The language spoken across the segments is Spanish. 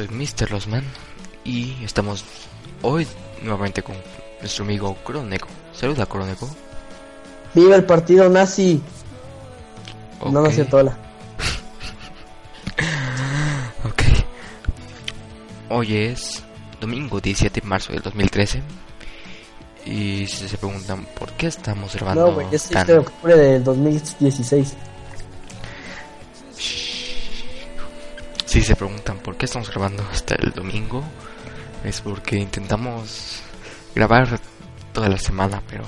soy Mr. Losman y estamos hoy nuevamente con nuestro amigo Croneco. Saluda, Croneco. ¡Viva el partido nazi! No, no es cierto, hola. Ok. Hoy es domingo 17 de marzo del 2013. Y si se preguntan por qué estamos grabando No, güey, es tan... 7 de octubre del 2016. Si se preguntan por qué estamos grabando hasta el domingo, es porque intentamos grabar toda la semana, pero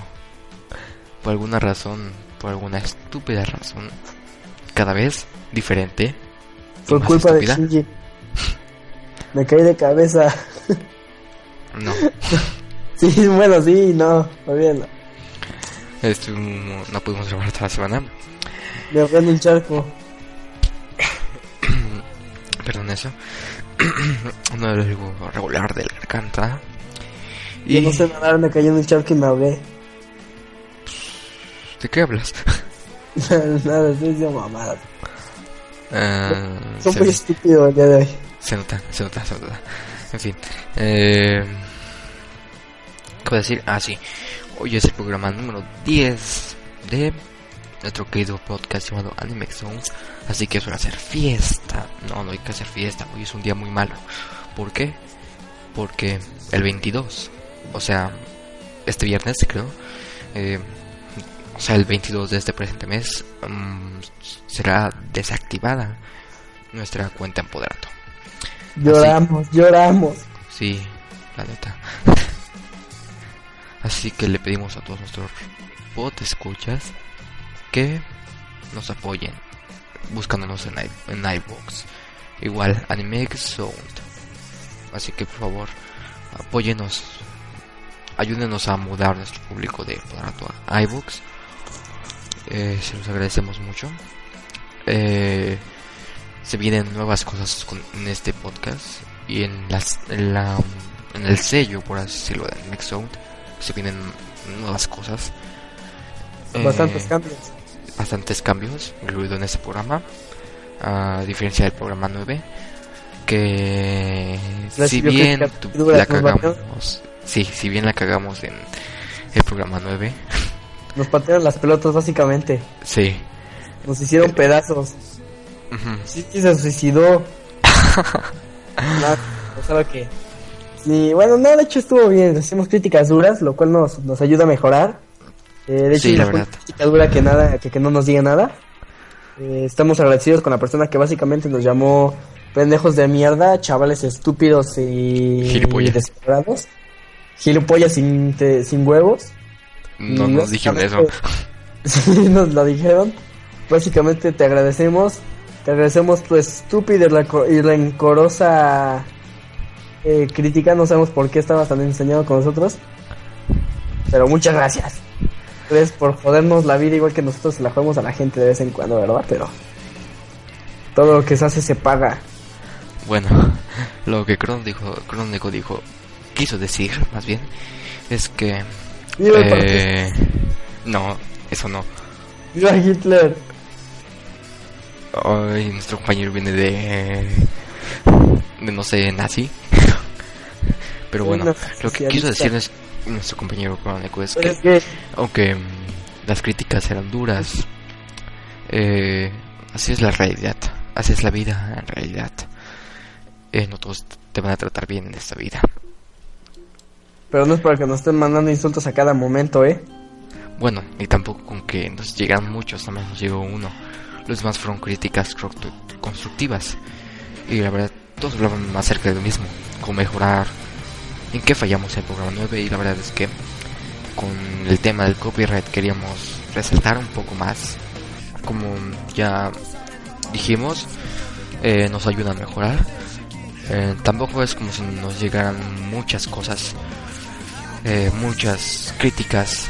por alguna razón, por alguna estúpida razón, cada vez diferente. Por culpa de. Shinji. Me caí de cabeza. No, Sí, bueno, sí, no, olvídalo. esto no, no pudimos grabar toda la semana. Me en un charco. Perdón eso. no era algo regular de la garganta. Yo no sé nadar, me caí en un charco y me ahogué. ¿De qué hablas? Nada, estoy diciendo mamadas. Ah, Son muy estúpidos el día de hoy. Se nota, se nota, se nota. En fin. Eh, ¿Qué voy a decir? Ah, sí. Hoy es el programa número 10 de nuestro querido podcast llamado Anime Zones. Así que es hora de hacer fiesta. No, no hay que hacer fiesta. Hoy es un día muy malo. ¿Por qué? Porque el 22, o sea, este viernes creo, eh, o sea, el 22 de este presente mes, mm, será desactivada nuestra cuenta en Poderato. Lloramos, lloramos. Sí, la neta. Así que le pedimos a todos nuestros bot escuchas que nos apoyen buscándonos en, en iVoox. Igual Animex Sound. Así que por favor, apóyenos. Ayúdenos a mudar nuestro público de Poderato a iVoox. Eh, se los agradecemos mucho. Eh, se vienen nuevas cosas con, en este podcast y en, las, en, la, en el sello, por así decirlo, de Next Sound, se vienen nuevas cosas. Eh, Bastantes cambios. Bastantes cambios, incluido en este programa, a diferencia del programa 9, que si Recibió bien duras, la batearon. cagamos, sí, si bien la cagamos en el programa 9, Nos patearon las pelotas básicamente. sí, Nos hicieron pedazos. ujú, Sí, sí se suicidó. no, no sabe qué. Sí, bueno, no, de hecho estuvo bien. Hicimos críticas duras, lo cual nos, nos ayuda a mejorar. Eh, de hecho, Sí, la verdad. crítica dura que nada, que, que no nos diga nada. Eh, estamos agradecidos con la persona que básicamente nos llamó pendejos de mierda, chavales estúpidos y Gilipollas. desesperados. Gilipollas sin, te- sin huevos. no Y nos dijeron eso. Sí, nos lo dijeron. Básicamente te agradecemos. Te agradecemos tu estúpida y y rencorosa eh, crítica. No sabemos por qué estabas tan enseñado con nosotros. Pero muchas gracias. Gracias por jodernos la vida igual que nosotros se la jodemos a la gente de vez en cuando, ¿verdad? Pero todo lo que se hace se paga. Bueno, lo que Cron dijo, Crónico dijo, quiso decir, más bien, es que... ¡Viva el eh, no, eso no. ¡Viva Hitler! Nuestro compañero viene de... de no sé, nazi. Pero bueno, lo que quiso decir es- nuestro compañero Crónico es que aunque mm, las críticas eran duras, eh, así es la realidad, así es la vida en realidad. Eh, no todos te van a tratar bien en esta vida. Pero no es para que nos estén mandando insultos a cada momento, ¿eh? Bueno, y tampoco con que nos llegan muchos, nada más nos llegó uno. Los demás fueron críticas constru- constructivas. Y la verdad, todos hablaban acerca de lo mismo, cómo mejorar, en qué fallamos el programa 9. Y la verdad es que con el tema del copyright queríamos resaltar un poco más. Como ya dijimos, eh, nos ayuda a mejorar. Eh, tampoco es como si nos llegaran muchas cosas, eh, muchas críticas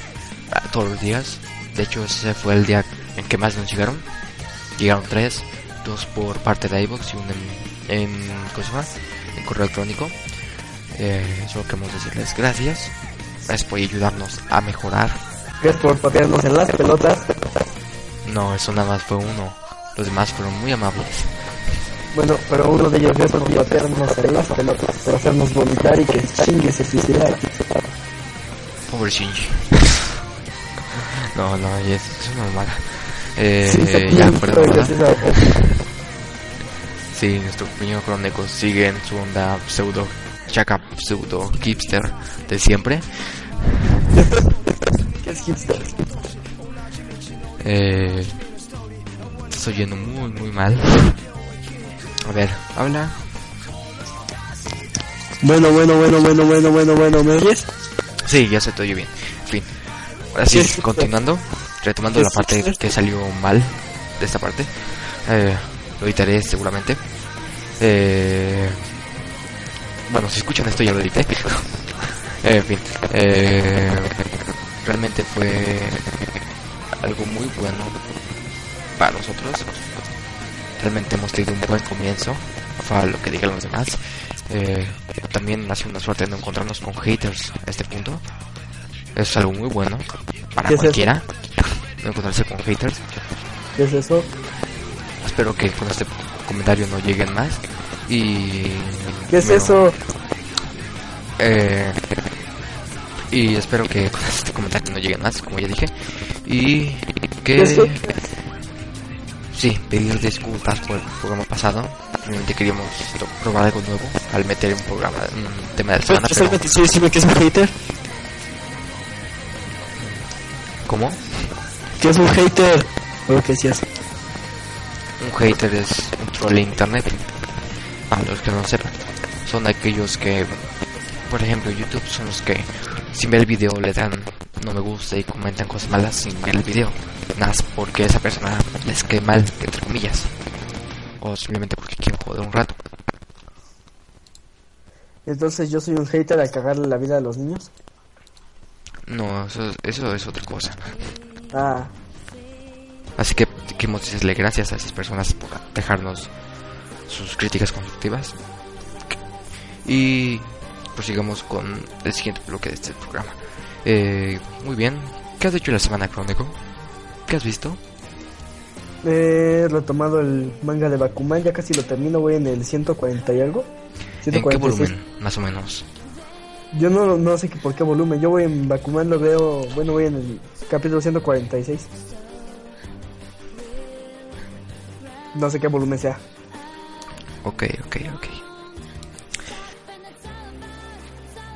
todos los días. De hecho, ese fue el día en que más nos llegaron. Llegaron tres, dos por parte de iVoox y uno en, en, ¿cómo en correo electrónico. Eh, solo queremos decirles gracias. Gracias por ayudarnos a mejorar Gracias por patearnos en las pelotas. No, eso nada más fue uno. Los demás fueron muy amables. Bueno, pero uno de ellos gracias por patearnos en las pelotas, por hacernos vomitar y que chingue se suicidara. Pobre Shinji. no, no, es, es una mamada. Eh, Sí, ya, sí, perdón. ¿verdad? gracias a- Sí, nuestro pequeño crónico sigue en su onda pseudo chaca, pseudo hipster de siempre. ¿Qué es hipster? Eh, estás oyendo muy, muy mal. A ver, habla. Bueno, bueno, bueno, bueno, bueno, bueno, bueno, ¿me oyes? Sí, ya se te oye bien. En fin. Ahora sí, ¿Qué es- continuando, retomando la parte que salió mal de esta parte. Eh, lo editaré seguramente. Eh, bueno, si escuchan esto ya lo edité. En fin. Eh, realmente fue algo muy bueno para nosotros. Realmente hemos tenido un buen comienzo. Para lo que digan los demás. Eh, también ha sido una suerte de no encontrarnos con haters a este punto. Es algo muy bueno para ¿Qué es cualquiera. No encontrarse con haters. ¿Qué es eso? Espero que con este comentario no lleguen más. Y. ¿Qué es eso? eh, y espero que con este comentario no lleguen más, como ya dije. Y que. ¿Qué? Sí, pedir disculpas por el programa pasado. Realmente queríamos probar algo nuevo al meter un programa, un tema de la semana, pero solamente sí decime que es un hater. ¿cómo? ¿Qué es un hater? ¿O qué sí es? Un hater es un troll de internet. Para los que no sepan, son aquellos que, por ejemplo, YouTube son los que sin ver el video le dan no me gusta y comentan cosas malas sin ver el video. Nada porque esa persona les cae mal, entre comillas. O simplemente porque quieren joder un rato. Entonces yo soy un hater a cagarle la vida a los niños. No, eso, eso es otra cosa. Ah, Así que queremos decirle gracias a esas personas por dejarnos sus críticas constructivas. Y prosigamos con el siguiente bloque de este programa. Eh, muy bien. ¿Qué has hecho la semana, Crónico? ¿Qué has visto? he retomado el manga de Bakuman, ya casi lo termino, voy en el 140 y algo. ¿En qué 146. volumen, más o menos? Yo no, no sé que por qué volumen, yo voy en Bakuman, lo veo, bueno, voy en el capítulo 146. No sé qué volumen sea. Ok, ok, ok.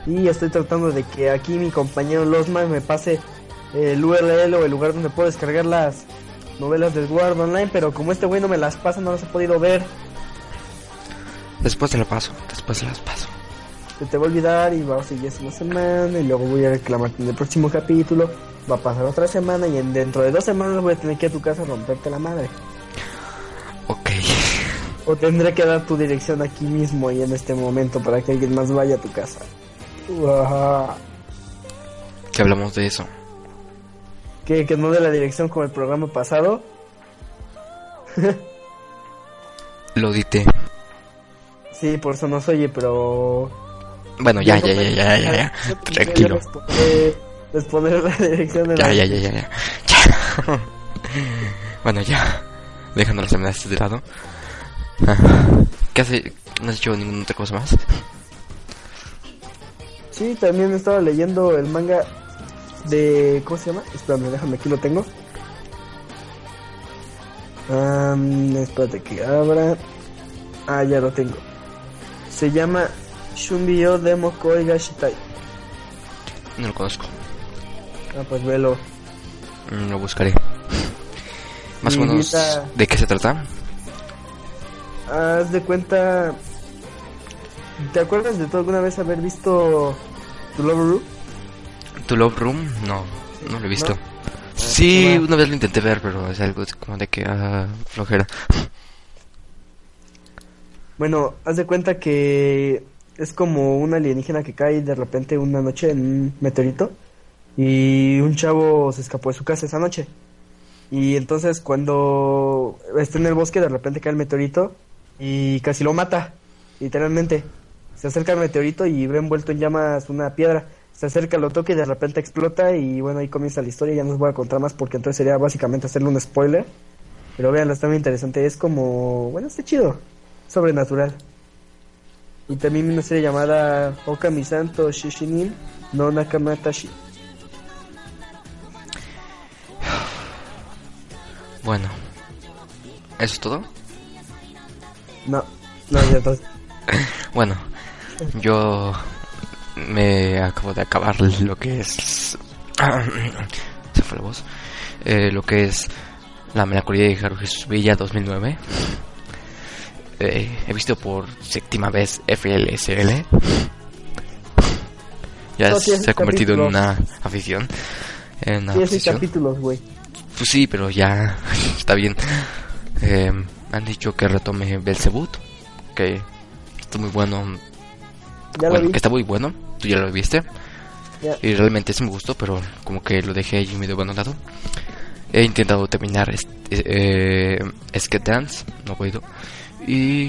Y estoy tratando de que aquí mi compañero Losman me pase el URL o el lugar donde puedo descargar las novelas del Word Online, pero como este güey no me las pasa, no las he podido ver. Después te la paso, después te las paso. Se te va a olvidar y va a seguir una semana y luego voy a reclamarte en el próximo capítulo. Va a pasar otra semana y en, dentro de dos semanas voy a tener que ir a tu casa a romperte la madre. O tendré que dar tu dirección aquí mismo y en este momento para que alguien más vaya a tu casa. Que hablamos de eso. Que, que no de la dirección como el programa pasado. Lo edité. Sí, por eso no se oye, pero... Bueno, ya, ya, ya, ya, ya, ya. Tranquilo. Les pondré, les pondré la dirección de Ya, la... ya, ya, ya, ya. Ya. bueno, ya. Dejando las amenazas de lado. ¿Qué hace? ¿No has hecho ninguna otra cosa más? Sí, también estaba leyendo el manga de... ¿Cómo se llama? Espérame, déjame, aquí lo tengo. Espérate que abra. Ah, ya lo tengo. Se llama Shunbyo Demo Koi Gashitai. No lo conozco. Ah, pues velo. Mm, Lo buscaré. Más o menos, ¿de qué se trata? Haz de cuenta... ¿Te acuerdas de tú alguna vez haber visto Tu Love Ru? ¿Tu Love Room? No, no lo he visto. ¿No? Sí, bueno. una vez lo intenté ver, pero es algo como de que, ah, flojera. Bueno, haz de cuenta que es como un alienígena que cae de repente una noche en un meteorito y un chavo se escapó de su casa esa noche. Y entonces cuando está en el bosque de repente cae el meteorito y casi lo mata, literalmente. Se acerca al meteorito y ve envuelto en llamas una piedra. se acerca, lo toca y de repente explota y bueno, ahí comienza la historia, ya no os voy a contar más porque entonces sería básicamente hacerle un spoiler. Pero vean, está muy interesante, es como, bueno, está chido, sobrenatural. Y también una serie llamada Okami Santo Shishinin no Nakamatashi. Bueno, ¿eso es todo? No, no, ya está. bueno, yo me acabo de acabar lo que es. Se fue la voz. Eh, lo que es La melancolía de Haruhi Villa 2009. Eh, he visto por séptima vez FLSL. Ya No, se ha convertido en una afición. En una capítulos, güey. Pues sí, pero ya está bien. Eh, han dicho que retome Belzebut, que está muy bueno. Bueno, que está muy bueno. Tú ya lo viste. Y realmente sí me gustó, pero como que lo dejé ahí medio abandonado. He intentado terminar este, eh, Skate Dance, no he podido. Y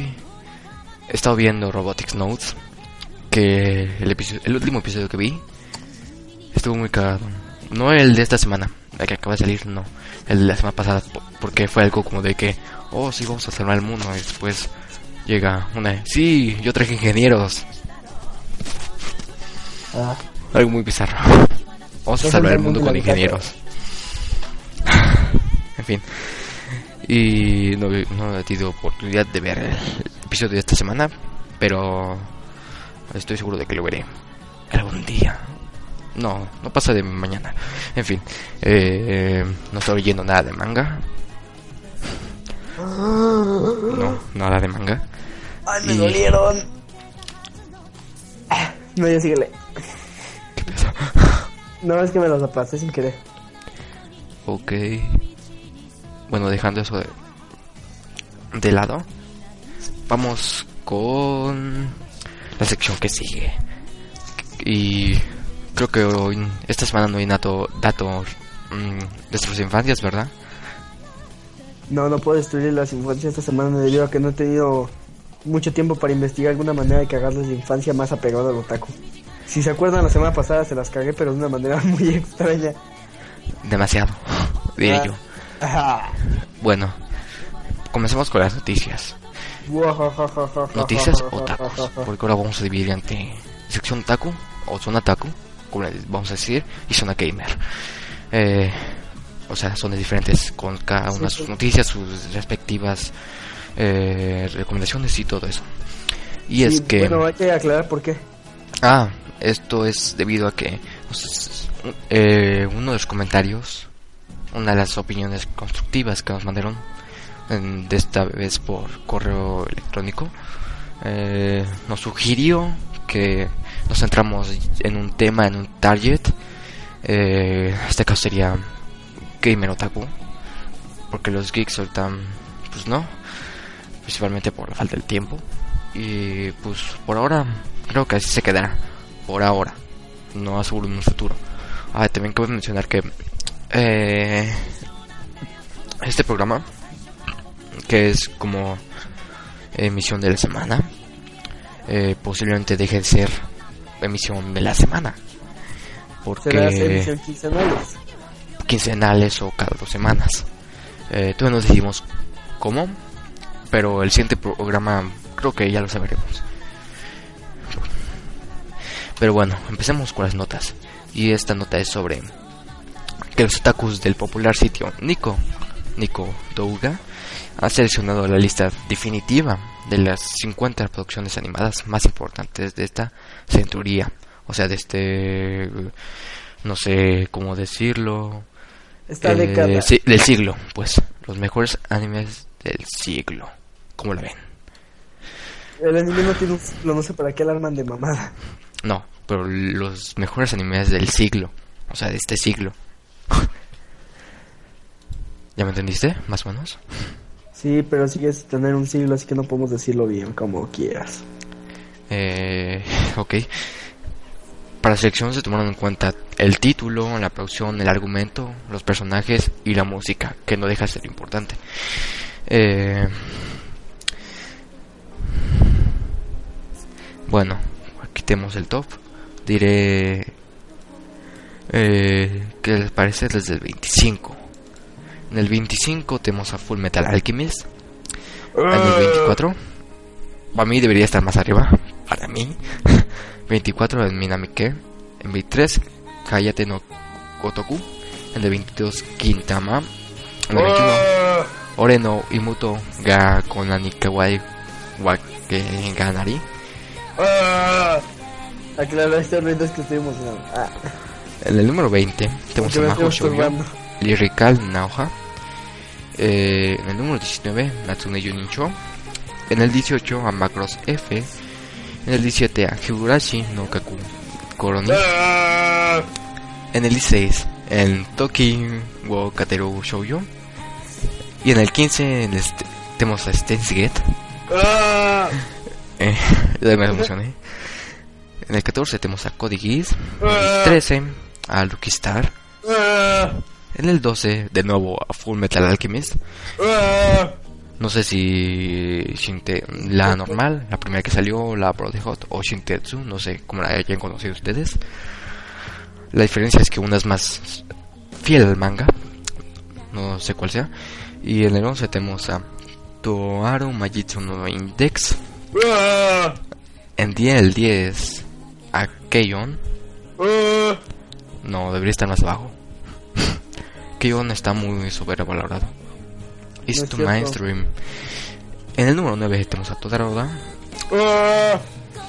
he estado viendo Robotics Notes, que el, episodio, el último episodio que vi estuvo muy cagado. No el de esta semana, el que acaba de salir, no. El de la semana pasada, po- porque fue algo como de que, oh, sí, vamos a salvar el mundo. Y después llega una, sí, yo traje ingenieros. Ah, Algo muy bizarro. Vamos a salvar el mundo con ingenieros. en fin. Y no, no he tenido oportunidad de ver el episodio de esta semana, pero estoy seguro de que lo veré algún día. No, no pasa de mañana. En fin, eh, no estoy leyendo nada de manga. No, nada de manga. Ay, me Y- dolieron. Ah, No, ya síguele. ¿Qué? No, es que me los aplasté sin querer. Ok. Bueno, dejando eso de, de lado, vamos con la sección que sigue. Y creo que hoy, esta semana no hay nato, datos mm, de nuestras infancias, ¿verdad? No, no puedo destruir las infancias esta semana debido a que no he tenido mucho tiempo para investigar alguna manera de cagarles de infancia más apegado al otaku. Si se acuerdan, la semana pasada se las cagué, pero de una manera muy extraña. Demasiado, diré Ah. yo. Ajá. Bueno, comencemos con las noticias. Noticias otakus. Porque ahora vamos a dividir entre sección otaku o zona otaku, como vamos a decir, y zona gamer. Eh, o sea, zonas diferentes con cada una de sus noticias, sus respectivas eh, recomendaciones y todo eso. Y es que... Bueno, hay que aclarar por qué. Ah, esto es debido a que eh, uno de los comentarios, una de las opiniones constructivas que nos mandaron, en- de esta vez por correo electrónico, eh, nos sugirió que nos centramos en un tema, en un target. Eh, este caso sería gamer otaku, porque los geeks ahorita, pues no, principalmente por la falta del tiempo. Y pues por ahora creo que así se quedará. Por ahora. No aseguro en un futuro. Ah, también cabe mencionar que eh, este programa, que es como emisión de la semana, eh, posiblemente deje de ser emisión de la semana. Porque quincenales. Quincenales o cada dos semanas. Eh, todavía no decidimos cómo, pero el siguiente programa creo que ya lo sabremos. Pero bueno, empecemos con las notas. Y esta nota es sobre que los otakus del popular sitio Nico, Nico Douga, ha seleccionado la lista definitiva de las 50 producciones animadas más importantes de esta centuría. O sea, de este... no sé cómo decirlo. Esta Eh, década. sí, del siglo, pues. Los mejores animes del siglo. ¿Cómo lo ven? El anime no tiene un ciclo, no sé para qué alarman de mamada. No, pero los mejores animes del siglo. O sea, de este siglo. ¿Ya me entendiste? Más o menos. Sí, pero sigues tener un siglo, así que no podemos decirlo bien como quieras. Eh, ok. Para selección se tomaron en cuenta el título, la producción, el argumento, los personajes y la música, que no deja de ser importante. Eh, bueno, quitemos el top. Diré Eh, ¿Qué les parece desde el 25? En el 25 tenemos a Full Metal Alchemist. En el 24, para mí debería estar más arriba. Para mí. 24 en Minamike. En 23, Kayate no Kotoku. En el 22, Quintama. En el 21, Oreno Imuto ga Konani Kawai Wake Ganari. Aclarar este ruido es que estoy emocionado. Ah, En el número 20 tenemos a estoy Shoujo. Lyrical Naoha. Eh, en el número 19 Natsune Yunincho. En el 18 a F. En el 17 a Higurashi no Kaku Koroni. En el 16 en Toki wo Kateru Shoujo. Y en el 15 en este, tenemos a Steins Gate. Me. En el 14 tenemos a Cody Geass. En el 13 a Lucky Star. En el 12 de nuevo a Full Metal Alchemist. No sé si Shinte, la normal, la primera que salió, la Brotherhood o Shintetsu, no sé cómo la hayan conocido ustedes. La diferencia es que una es más fiel al manga, no sé cuál sea. Y en el 11 tenemos a Toaru Majitsu no Index. En 10, el 10 a Keion. No, debería estar más abajo. Keion está muy sobrevalorado. It's No to mainstream. En el número 9 tenemos a Todaroda.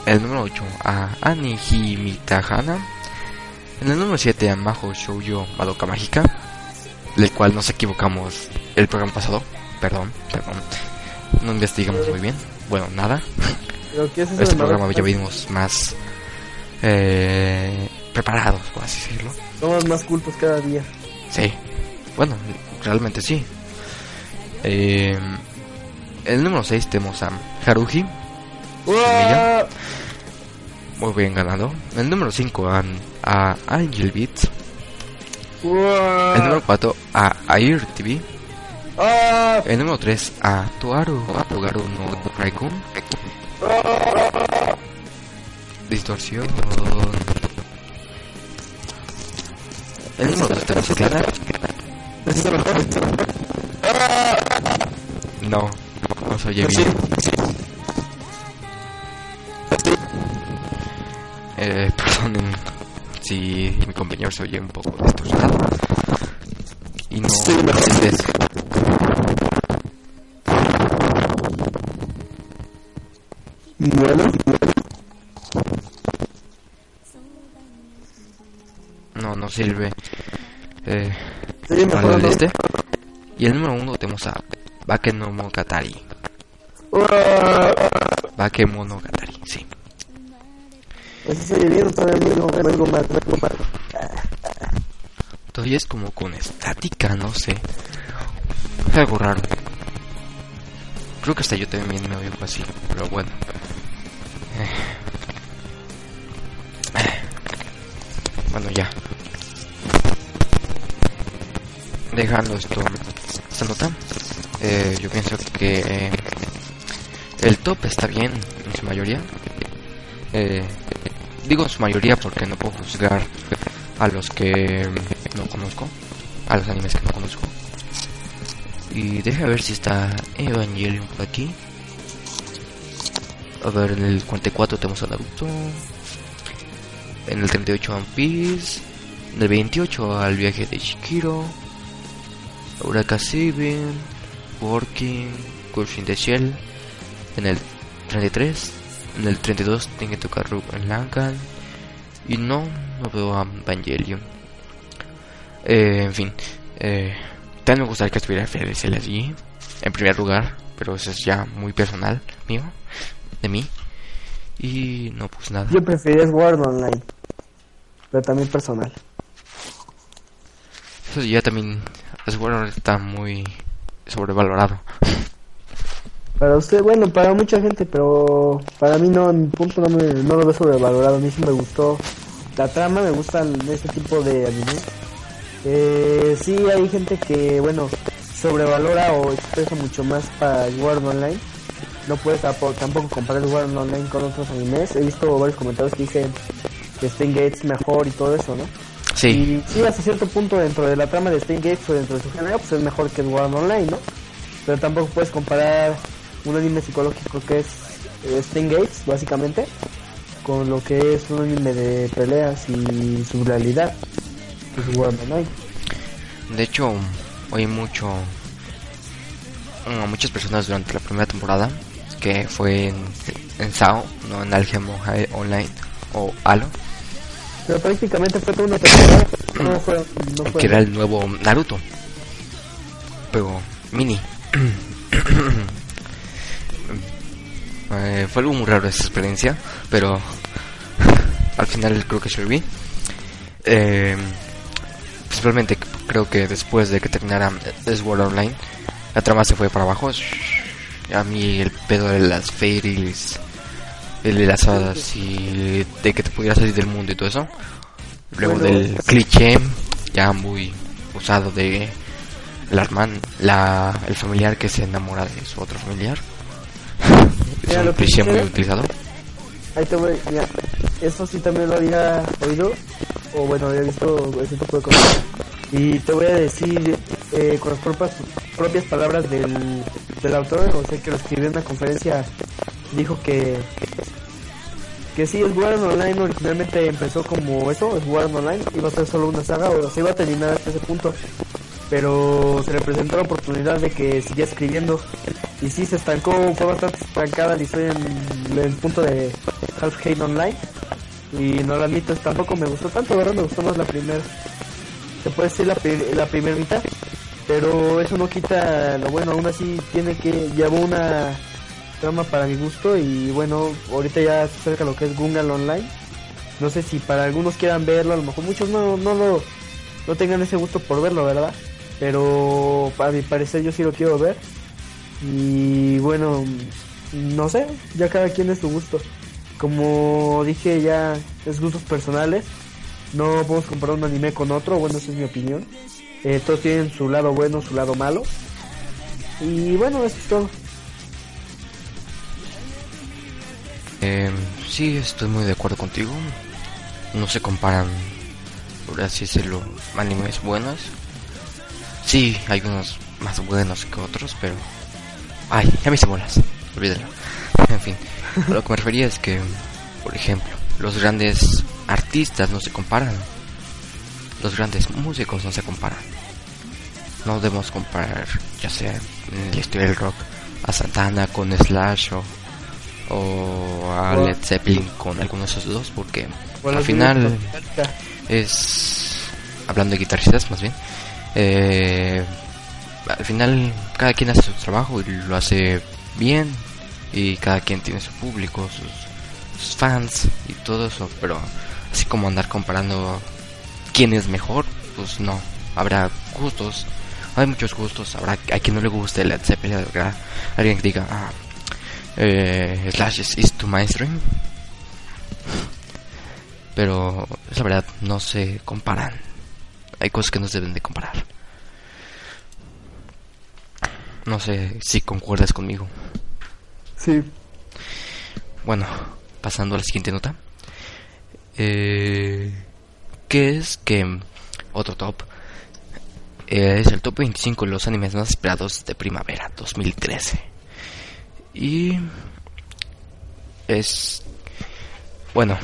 El número 8 a Aniji Mitahana. En el número 7 a Maho Shoujo Madoka Mágica. Del cual nos equivocamos el programa pasado. Perdón, perdón. No investigamos muy bien. Bueno, nada. Pero ¿qué es Este programa ya venimos más eh, preparados, por así decirlo. Somos más cultos cada día. Sí, bueno, realmente sí. Eh, el número 6 tenemos a Semilla. muy bien ganado. El número 5 a, a Angel Beats. El número 4 a Air TV. El número 3 a Toaru Togaru no Raikun. Distorsión. El número 2 tenemos a. No, no se oye bien. Eh, perdonen si mi compañero se oye un poco distorsionado. Y no es eso. Bueno, No, no sirve. Eh, este. Y el número uno tenemos a Bakemonogatari. Bakemonogatari, sí. Todavía es como con estática, no sé. Es algo raro. Creo que hasta yo también me oigo así, pero bueno. Bueno, ya. Dejando esto, esta nota, eh, yo pienso que eh, el top está bien en su mayoría. Eh, digo en su mayoría porque no puedo juzgar a los que no conozco, a los animes que no conozco. Y deja ver si está Evangelion por aquí. A ver, en el 44 tenemos a Naruto. En el 38 One Piece. En el 28 al viaje de Shikiro. Uraka Seven. Working. In the Shell. En el 33. En el 32 tiene que tocar Rook en Lankan. Y no, no veo a Evangelion. Eh, en fin. Eh, también me gustaría que estuviera FDCL allí. En primer lugar. Pero eso es ya muy personal mío. De mí. Y no, pues nada. Yo preferiría Sword Online. Pero también personal. Eso ya también. Sword está muy sobrevalorado. Para usted, bueno, para mucha gente, pero para mí no, en mi punto no, me, no lo veo sobrevalorado. A mí sí me gustó la trama, me gustan ese tipo de anime. Eh, sí, hay gente que, bueno, sobrevalora o expresa mucho más para World Online. No puedes tampoco, comparar World Online con otros animes. He visto varios comentarios que dicen que Stein Gates mejor y todo eso, ¿no? Sí. Y sí, hasta cierto punto dentro de la trama de Stein Gates o dentro de su género, pues es mejor que Sword Art Online, ¿no? Pero tampoco puedes comparar un anime psicológico que es eh, Gates, básicamente, con lo que es un anime de peleas y su realidad, que es Sword Art Online. De hecho, oí mucho a muchas personas durante la primera temporada que fue en, en SAO, no en Algemo Online o Halo, Pero prácticamente fue toda una temporada, que era el nuevo Naruto, pero mini. Eh, fue algo muy raro esa experiencia, pero al final creo que se lo vi. Eh, principalmente creo que después de que terminara Sword Online, la trama se fue para abajo. A mí el pedo de las fairies, el de las hadas y de que te pudieras salir del mundo y todo eso. Luego Bueno, del cliché ya muy usado de la hermana, la, el familiar que se enamora de su otro familiar. Es un cliché muy utilizado. Ahí te voy, mira, eso sí también lo había oído, o bueno, había visto ese tipo de cosas. Y te voy a decir eh, con las propias, propias palabras del, del autor, o sea, que lo escribió en una conferencia, dijo que que sí, Art Online originalmente empezó como eso, Art Online, iba a ser solo una saga, o se iba a terminar hasta ese punto. Pero se le presentó la oportunidad de que siguiera escribiendo. Y sí, se estancó, fue bastante estancada la historia en, el punto de Half Hate Online. Y no la admito, tampoco me gustó tanto, ¿verdad? Me gustó más la primera. Se puede decir la, la primera mitad. Pero eso no quita lo bueno, aún así tiene que llevó una trama para mi gusto y bueno, ahorita ya se acerca lo que es Gungal Online. No sé si para algunos quieran verlo, a lo mejor muchos no, no lo no tengan ese gusto por verlo, ¿verdad? Pero para mi parecer yo sí lo quiero ver. Y bueno, no sé, ya cada quien es su gusto. Como dije ya, es gustos personales. No podemos comparar un anime con otro, bueno, esa es mi opinión. Eh, todos tienen su lado bueno, su lado malo. Y bueno, eso es todo. Eh, sí, estoy muy de acuerdo contigo. No se comparan, por así decirlo, animes buenos. Sí, hay unos más buenos que otros, pero... Ay, ya me hice bolas. Olvídalo. En fin, lo que me refería es que, por ejemplo, los grandes artistas no se comparan. Los grandes músicos no se comparan. No debemos comparar, ya sea en la historia del rock, a Santana con Slash o o a Led Zeppelin con alguno de esos dos porque Bueno, al final es hablando de guitarristas más bien eh, al final cada quien hace su trabajo y lo hace bien y cada quien tiene su público sus, sus fans y todo eso pero así como andar comparando quién es mejor pues no habrá gustos hay muchos gustos habrá a quien no le guste Led Zeppelin habrá alguien que diga ah, eh, Slash is, is too mainstream. Pero es la verdad, no se comparan. Hay cosas que no se deben de comparar. No sé si concuerdas conmigo. Sí, Bueno, pasando a la siguiente nota. Eh, ¿Qué es que otro top? Eh, es el top 25 de los animes más esperados de primavera 2013. Y es bueno,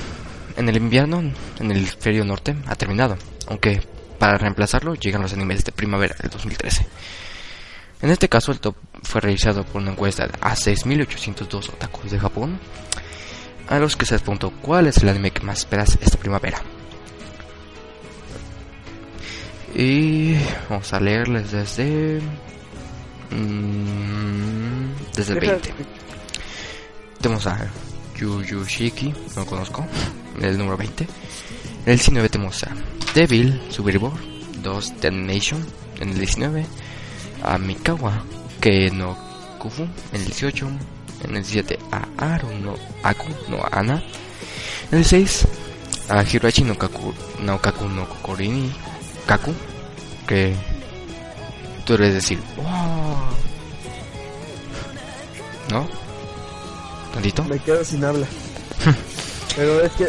en el invierno, en el hemisferio norte ha terminado, aunque para reemplazarlo llegan los animes de primavera del 2013. En este caso, el top fue realizado por una encuesta a 6.802 otakus de Japón, a los que se les preguntó cuál es el anime que más esperas esta primavera. Y vamos a leerles desde. mm, desde el 20. Tenemos a Yu Yu Shiki, no lo conozco, el número 20. En el 19 tenemos a Devil Survivor 2 The Nation, en el 19. A Mikawa que no Kufu, en el 18. En el 17 a Aru no Aku no Ana. En el 6 a Hiroshi no Kaku no Kaku no Kokorini Kaku, que tú debes decir. ¿No? ¿Tantito? me quedo sin habla. Pero es que,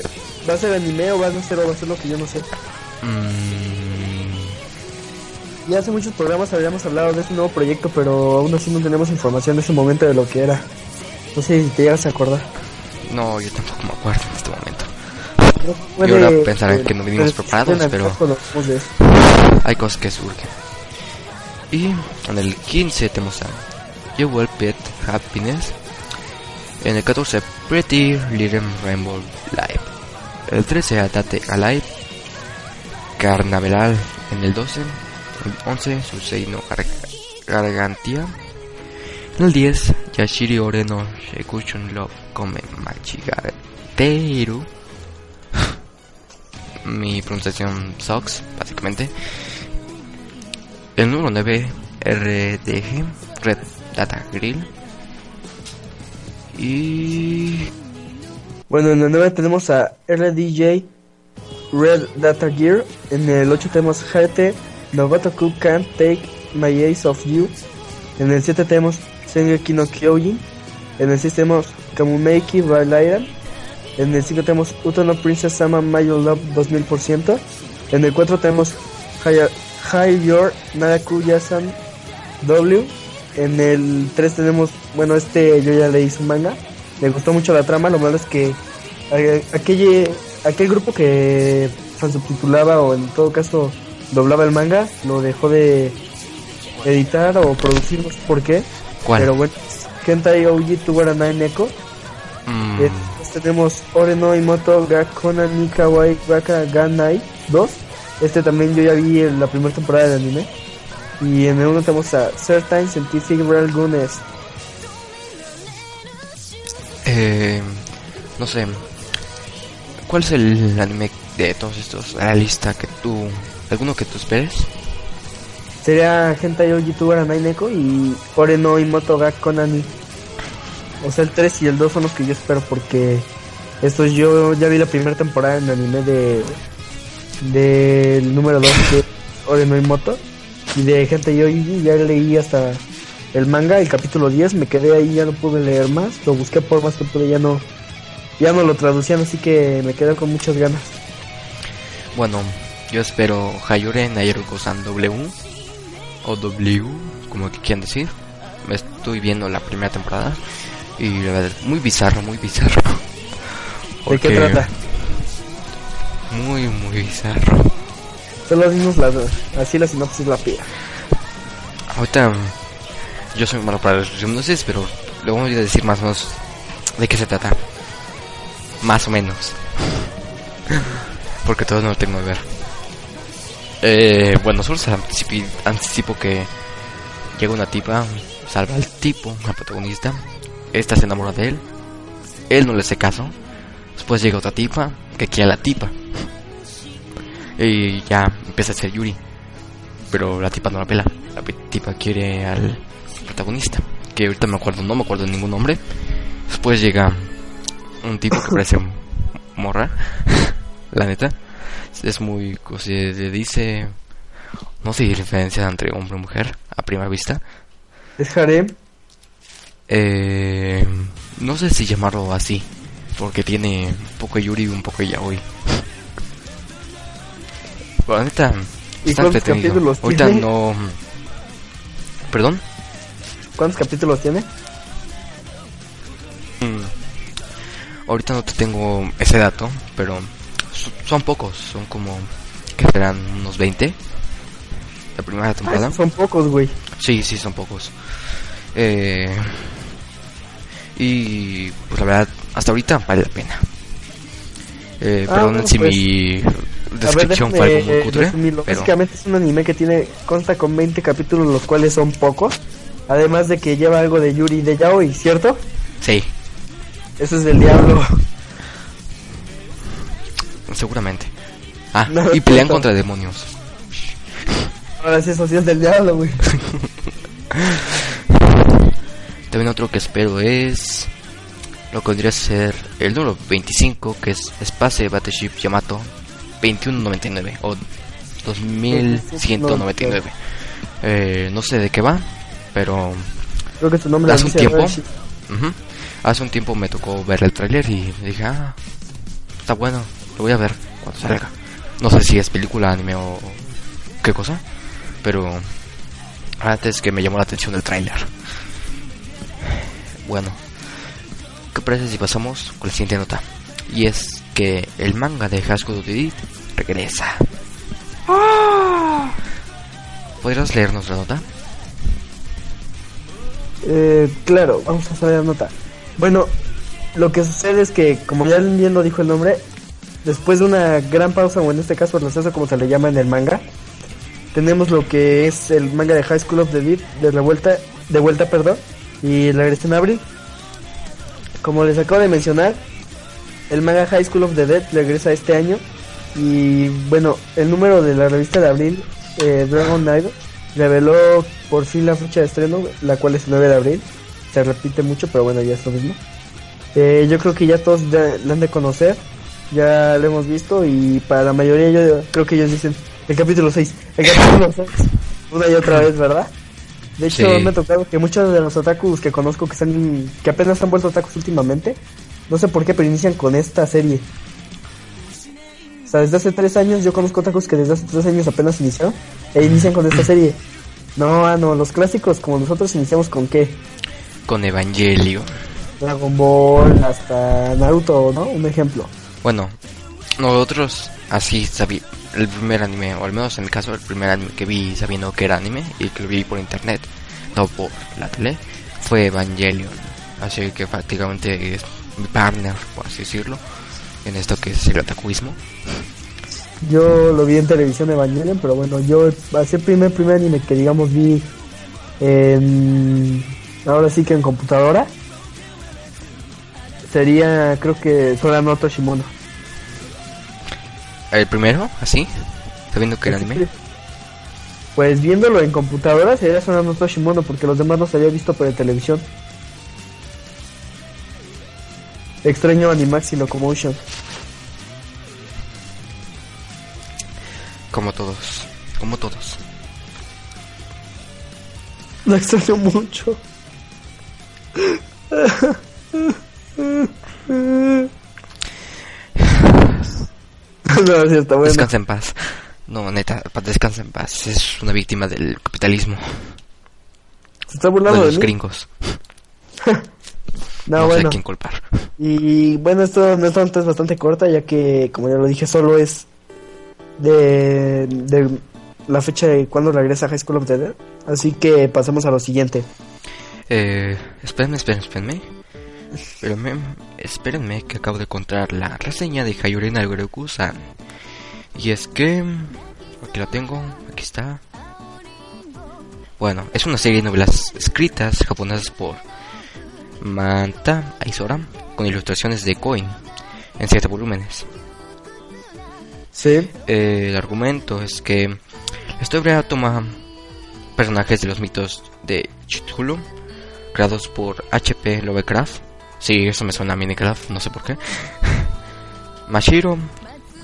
¿va a ser anime o va a ser, o va a ser lo que yo no sé? Mm, Ya hace muchos programas habíamos hablado de este nuevo proyecto, pero aún así no tenemos información en ese momento de lo que era. No sé si te llegas a acordar. no, yo tampoco me acuerdo en este momento. Puede- Y ahora pensarán que no venimos puede- preparados, pero-. Hay cosas que surgen. Y en el 15 tenemos a You Will Pet Happiness. En el 14 Pretty Little Rainbow Live. El 13 a Date Alive. Carnaval en el 12. El 11 Suseino Gar- Gargantia. En el 10 Yashiri Oreno Shekushun Love Come Machigateru. Mi pronunciación sucks, básicamente. El número 9, RDG, Red Data Grill. Y... Bueno, en el 9 tenemos a RDJ Red Data Gear. En el 8 tenemos GT Nogotoku Can't Take My Ace of You. En el 7 tenemos Sengeki no Kyojin. En el 6 tenemos Kamumeiki Valairan. En el 5 tenemos Utono Princess Sama Mayo Love 2000%. En el 4 tenemos High Your Naraku Yasan W. En el 3 tenemos, bueno, este yo ya leí su manga. Me gustó mucho la trama, lo malo es que eh, aquel, aquel grupo que subtitulaba o en todo caso doblaba el manga lo dejó de editar o producir, no sé por qué. ¿Cuál? Pero bueno, Kentai Ouji Tugara Nine Echo. Mm, Después tenemos Oreno Imoto ga Kona ni Kawaii Waka Ganai 2. Este también yo ya vi en la primera temporada del anime. Y en el 1 tenemos a Certain Scientific Real Gunes. eh, no sé. ¿Cuál es el anime de todos estos la lista que tú... ¿Alguno que tú esperes? Sería Hentai Ouji Tugara Nine Echo y Oreno Imoto ga Konani. O sea, el 3 y el 2 son los que yo espero porque estos yo ya vi la primera temporada en anime de del número 2 de Oreno Imoto y de Hentai Ouji ya leí hasta el manga, el capítulo 10, me quedé ahí, ya no pude leer más, lo busqué por más que pude, ya no ya no lo traducían, así que me quedé con muchas ganas. Bueno, yo espero Hayure Nayeruko-san W o W, como que quieran decir. Me estoy viendo la primera temporada y la verdad, muy bizarro, muy bizarro. ¿De qué trata? Muy, muy bizarro. Solo dimos la, así la sinopsis rápida. Ahorita mm, yo soy malo para los hipnosis, pero le voy a decir más o menos de qué se trata. Más o menos. Porque todo no lo tengo que ver. Eh, bueno, solo se anticipo que llega una tipa, salva al tipo, al protagonista. Esta se enamora de él. Él no le hace caso. Después llega otra tipa que quiere a la tipa. Y ya empieza a ser Yuri. Pero la tipa no la pela. La tipa quiere al protagonista. Que ahorita me acuerdo, no me acuerdo de ningún nombre. Después llega un tipo que parece morra. la neta. Es muy. se le dice. No sé diferencia entre hombre y mujer a primera vista. Es harem. Eh, no sé si llamarlo así. Porque tiene un poco de Yuri y un poco de Yaoi. La neta. ¿Y Está cuántos entretenido. Ahorita tiene? no. ¿Perdón? ¿Cuántos capítulos tiene? Mm. Ahorita no te tengo ese dato, pero son pocos, son como que serán unos 20 la primera Ah, temporada. esos son pocos, güey. Sí, sí, son pocos. Eh, y pues la verdad, hasta ahorita vale la pena. Eh, Ah, bueno, si pues, mi A ver, descripción déjame, fue algo muy cutre. pero- Básicamente es un anime que tiene consta con 20 capítulos, los cuales son pocos. Además de que lleva algo de Yuri y de Yaoi, ¿cierto? Sí, Eso es del diablo. seguramente. Ah, No, y pelean contra demonios. Ahora sí, eso sí es del diablo, güey. También otro que espero es lo que vendría a ser el número 25, que es Space Battleship Yamato 2199 o 2199. Eh, no sé de qué va, pero Creo que tu nombre Hace un tiempo. Ujú, hace un tiempo me tocó ver el tráiler y dije, ah, está bueno, lo voy a ver cuando salga. No sé si es película, anime o qué cosa, pero antes que me llamó la atención el tráiler. Bueno, ¿qué parece si pasamos con la siguiente nota? Y es que el manga de Hasku Didit regresa. ¿Podrías leernos la nota? Eh, claro, vamos a saber la nota. Bueno, lo que sucede es que, como ya bien lo dijo el nombre, después de una gran pausa, o en este caso receso como se le llama en el manga, tenemos lo que es el manga de High School of the Dead de revuelta, de vuelta, perdón, y la regresa en abril. Como les acabo de mencionar, el manga High School of the Dead regresa este año y bueno, el número de la revista de abril, eh, Dragon Knight, reveló por fin la fecha de estreno, la cual es el 9 de abril. Se repite mucho, pero bueno, ya es lo mismo. Eh, yo creo que ya todos la han de conocer, ya lo hemos visto y para la mayoría yo creo que ellos dicen el capítulo 6, el capítulo 6, una y otra vez, ¿verdad? De hecho, me ha tocado que muchos de los otakus que conozco que están que apenas han vuelto otakus últimamente, no sé por qué, pero inician con esta serie. O sea, desde hace tres años yo conozco otakus que desde hace tres años apenas iniciaron e inician con esta serie. No, ah, no, los clásicos como nosotros iniciamos con qué? Con Evangelion. Dragon Ball, hasta Naruto, ¿no? Un ejemplo. Bueno, nosotros así sabí el primer anime, o al menos en mi caso el primer anime que vi sabiendo que era anime y que lo vi por internet, no por la tele, fue Evangelion. Así que prácticamente es mi partner, por así decirlo, en esto que es el atacuismo. Yo lo vi en televisión Evangelion, pero bueno, yo así el primer primer anime que digamos vi en, ahora sí que en computadora sería creo que Soranoto Shimono. ¿El primero? ¿Así? ¿Sabiendo que era anime? Pues viéndolo en computadora sería Soranoto Shimono porque los demás los había visto por televisión. Extraño Animax y Locomotion. Como todos, como todos. Lo extraño mucho. no, es bueno. Descansa en paz. No, neta, descansa en paz. Es una víctima del capitalismo. Se está burlando de de los mí. gringos. No, No sé bueno. a quién culpar. Y bueno, esto, esta nota es bastante corta, ya que, como ya lo dije, solo es de, de la fecha de cuando regresa High School of the Dead. Así que pasemos a lo siguiente. Eh, espérenme, espérenme, espérenme. Espérenme, espérenme que acabo de encontrar la reseña de Hayurena Goreku-san. Y es que... Aquí la tengo, aquí está. Bueno, es una serie de novelas escritas japonesas por Manta Aizora con ilustraciones de Coin en siete volúmenes. Sí. Eh, el argumento es que la historia toma personajes de los mitos de Cthulhu creados por H.P. Lovecraft. Sí, eso me suena a Minecraft, no sé por qué. Mashiro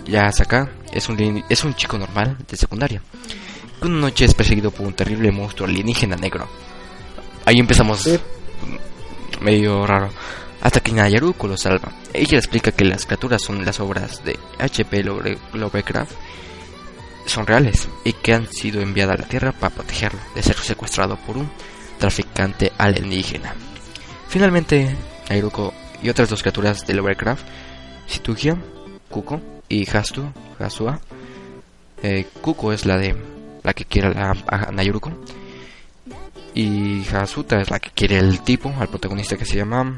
Yasaka es un, es un chico normal de secundaria. que Una noche es perseguido por un terrible monstruo alienígena negro. Ahí empezamos medio raro. Hasta que Nayaruko lo salva. Ella explica que las criaturas son las obras de H.P. Love- Lovecraft. Son reales y que han sido enviadas a la Tierra para protegerlo de ser secuestrado por un traficante alienígena. Finalmente, Nayaruko y otras dos criaturas de Lovecraft, Situgia, Kuko y Hastu, Hasua. Eh, Kuko es la de la que quiere a, Nayaruko. Y Hasuta es la que quiere el tipo, al protagonista que se llama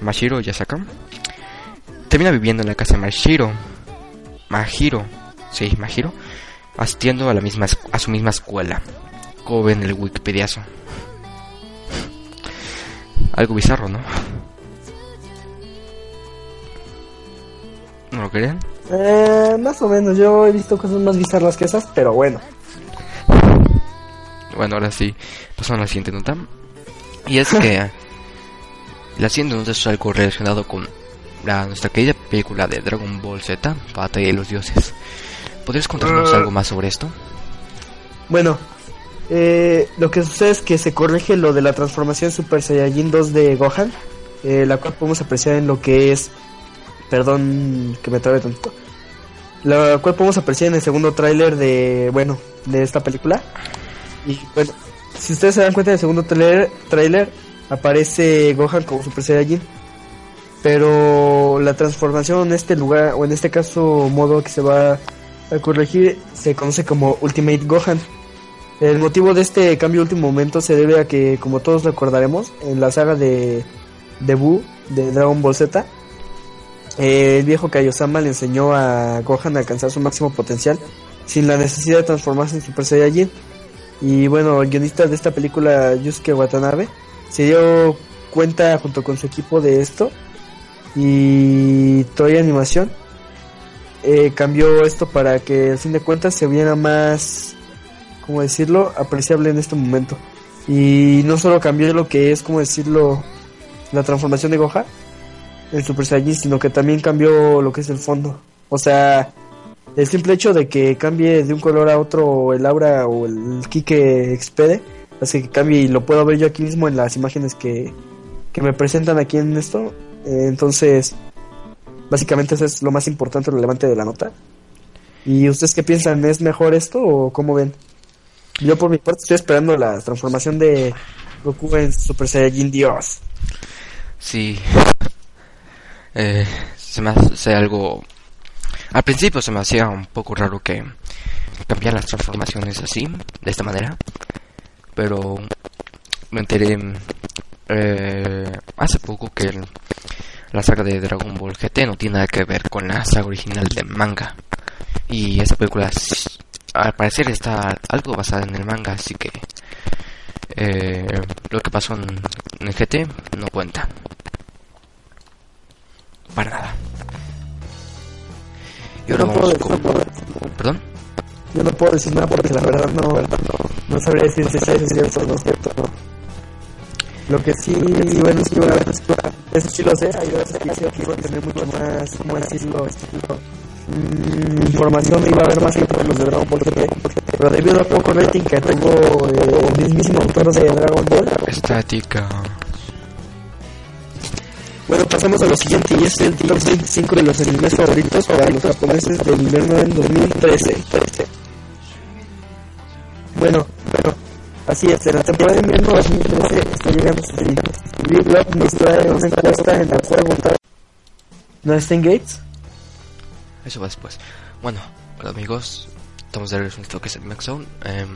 Mashiro Yasaka. Termina viviendo en la casa de Mashiro. Mahiro, sí, Mahiro, asistiendo a la misma a su misma escuela. Como el Wikipediazo. Algo bizarro, ¿no? ¿No lo creen? Eh, más o menos, yo he visto cosas más bizarras que esas, pero bueno. Bueno, ahora sí, pasamos a la siguiente nota. Y es que la siguiente nota es algo relacionado con la, nuestra querida película de Dragon Ball Z, Batalla de los Dioses. ¿Podrías contarnos Ah. algo más sobre esto? Bueno, eh, lo que sucede es que se corrige lo de la transformación Super Saiyajin 2 de Gohan, eh, la cual podemos apreciar en lo que es, perdón que me trabe tanto, la cual podemos apreciar en el segundo tráiler de, bueno, de esta película. Y bueno, si ustedes se dan cuenta del segundo tráiler, tráiler aparece Gohan como Super Saiyajin. Pero la transformación en este lugar, o en este caso modo que se va a corregir, se conoce como Ultimate Gohan. El motivo de este cambio último momento se debe a que, como todos recordaremos, en la saga de, de Buu, de Dragon Ball Z, eh, el viejo Kaiosama le enseñó a Gohan a alcanzar su máximo potencial sin la necesidad de transformarse en Super Saiyajin. Y bueno, el guionista de esta película, Yusuke Watanabe, se dio cuenta junto con su equipo de esto y Toy Animación eh, cambió esto para que al fin de cuentas se viera más, como decirlo, apreciable en este momento. Y no solo cambió lo que es, como decirlo, la transformación de Gohan en Super Saiyajin, sino que también cambió lo que es el fondo. O sea, el simple hecho de que cambie de un color a otro el aura o el ki que expede, hace que cambie y lo puedo ver yo aquí mismo en las imágenes que, que me presentan aquí en esto. Entonces, básicamente eso es lo más importante, relevante de la nota. ¿Y ustedes qué piensan? ¿Es mejor esto o cómo ven? Yo por mi parte estoy esperando la transformación de Goku en Super Saiyajin Dios. Sí. Eh, se me hace algo... Al principio se me hacía un poco raro que cambiaran las transformaciones así, de esta manera. Pero me enteré eh, hace poco que el, la saga de Dragon Ball GT no tiene nada que ver con la saga original de manga. Y esta película al parecer está algo basada en el manga, así que eh, lo que pasó en, el GT no cuenta. Para nada. Y ahora vamos con... ¿Perdón? Yo no puedo decir nada porque la verdad no, no, no sabría decir si es cierto o no es cierto. Lo que sí, bueno, es que vez eso sí lo sé, hay veces que que tener mucho más, ¿cómo decirlo? Mm, información iba a haber más en los de Dragon Ball GT, pero debido al poco rating que tengo eh, el mismísimo autor de Dragon Ball, estática. Bueno, pasamos a lo siguiente y es el top 25 de los animes favoritos para los japoneses del invierno en 2013. Bueno, bueno, así es, en la temporada de invierno 2013 está llegando su fin. Big Love nos trae una encuesta en la cual votar. ¿No está en Gates? Eso va después. Bueno, hola amigos, estamos de regreso en esto que es el Maxzone. Eh,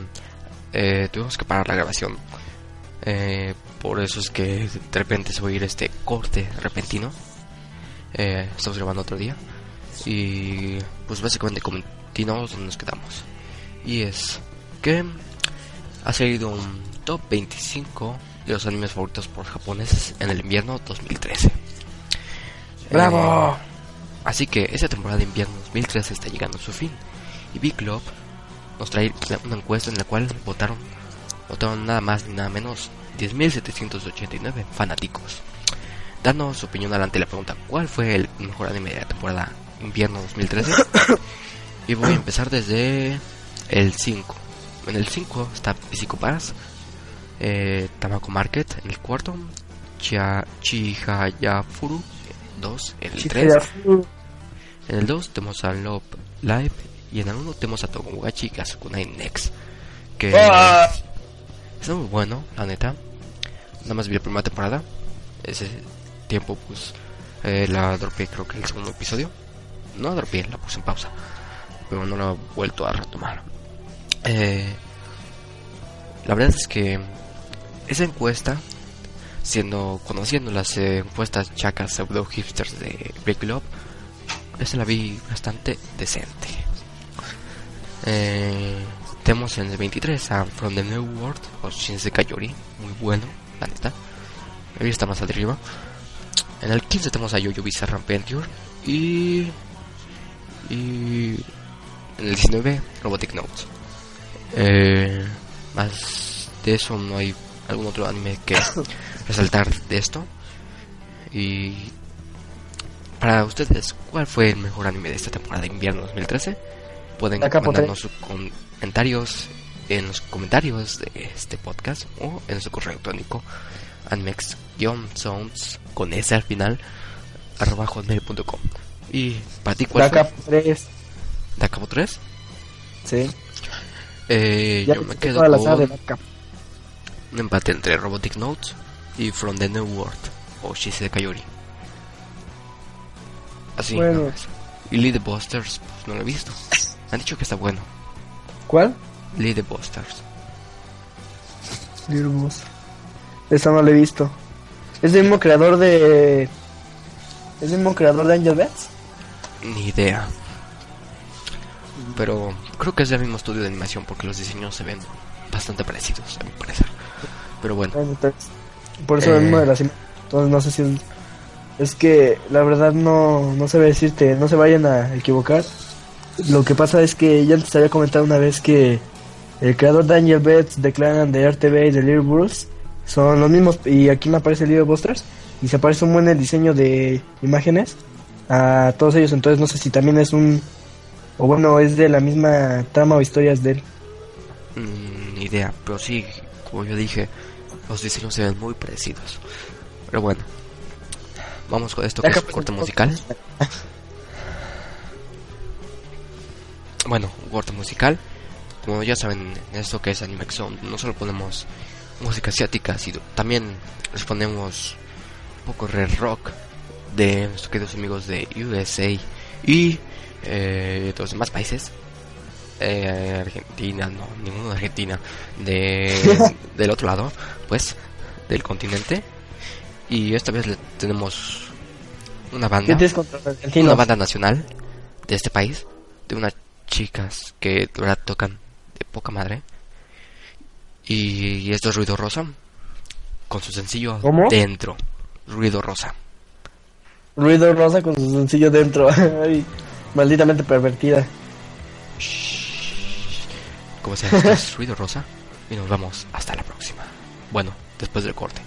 eh, tuvimos que parar la grabación. Eh, por eso es que de repente se va a ir este corte repentino. Eh, estamos grabando otro día. Y pues básicamente continuamos donde nos quedamos. Y es que ha salido un top 25 de los animes favoritos por japoneses en el invierno 2013. ¡Bravo! Así que esta temporada de invierno 2013 está llegando a su fin. Y Big Love nos trae una encuesta en la cual votaron, votaron nada más ni nada menos 10.789 fanáticos. Danos su opinión adelante la pregunta, ¿cuál fue el mejor anime de la temporada invierno 2013? y voy a empezar desde el 5. En el 5 está Psycho Pass, eh, Tamako Market en el cuarto, Chia, Chihayafuru 2 en el 3. En el 2 tenemos a Love Live y en el 1 tenemos a Tomogachi Gasakunai Next. Que ¡Ah! es muy bueno, la neta. Nada más vi la primera temporada. Ese tiempo, pues, eh, la dropeé, creo que el segundo episodio. No la dropeé, la puse en pausa. Pero no la he vuelto a retomar. Eh, la verdad es que esa encuesta, siendo conociendo las eh, encuestas chacas pseudo hipsters de Break Love, esa la vi bastante decente. Eh, tenemos en el 23 a From the New World o Shinsekai Yori, muy bueno, la neta. Ahí está más arriba. En el 15 tenemos a Yoyo Bizarre Adventure y y en el 19 Robotic Notes. Eh, más de eso no hay algún otro anime que resaltar de esto. Y para ustedes, ¿cuál fue el mejor anime de esta temporada de invierno 2013? Pueden Acá, mandarnos sus comentarios en los comentarios de este podcast o en su correo electrónico anmex-sounds con S al final arroba hotmail.com y para ti cuál fue? Acá 3. de Acabo 3. Sí. Eh, Ya yo me quedo la con saga de. Un empate entre Robotic Notes y From the New World o Shisei Kayori. Así, Bueno. Y Lee the Busters, pues no lo he visto. Han dicho que está bueno. ¿Cuál? Lee the Busters. Esa no la he visto. Es el mismo creador de. Es el mismo creador de Angel Bats. Ni idea. Pero creo que es del mismo estudio de animación porque los diseños se ven bastante parecidos, a mi parecer. Pero bueno, entonces, por eso Eh. el mismo de las Entonces no sé si es. Es que la verdad no, no sabe decirte, no se vayan a equivocar. Lo que pasa es que ya antes había comentado una vez que el creador de Angel Bats, de Clan, de RTV y de Little Bulls son los mismos. Y aquí me aparece Little Busters y se parece un buen el diseño de imágenes a todos ellos. Entonces no sé si también es un. O bueno, es de la misma trama o historias de él. mm, idea. Pero sí, como yo dije, los diseños se ven muy parecidos. Pero bueno, vamos con esto que es un corte musical. Bueno, un corte musical. Como ya saben, en esto que es Anime Zone, no solo ponemos música asiática, sino también les ponemos un poco de rock de nuestros queridos amigos de USA y eh, de los demás países. Eh, Argentina, no, ninguno de Argentina, de, del otro lado, pues, del continente. Y esta vez le tenemos una ¿Qué banda una banda nacional de este país, de unas chicas que la tocan de poca madre. Y esto es Ruido Rosa, con su sencillo ¿Cómo? Dentro. Ruido Rosa. Ruido Rosa con su sencillo dentro. Ay, malditamente pervertida. Como sea, esto es Ruido Rosa. Y nos vamos hasta la próxima. Bueno, después del corte.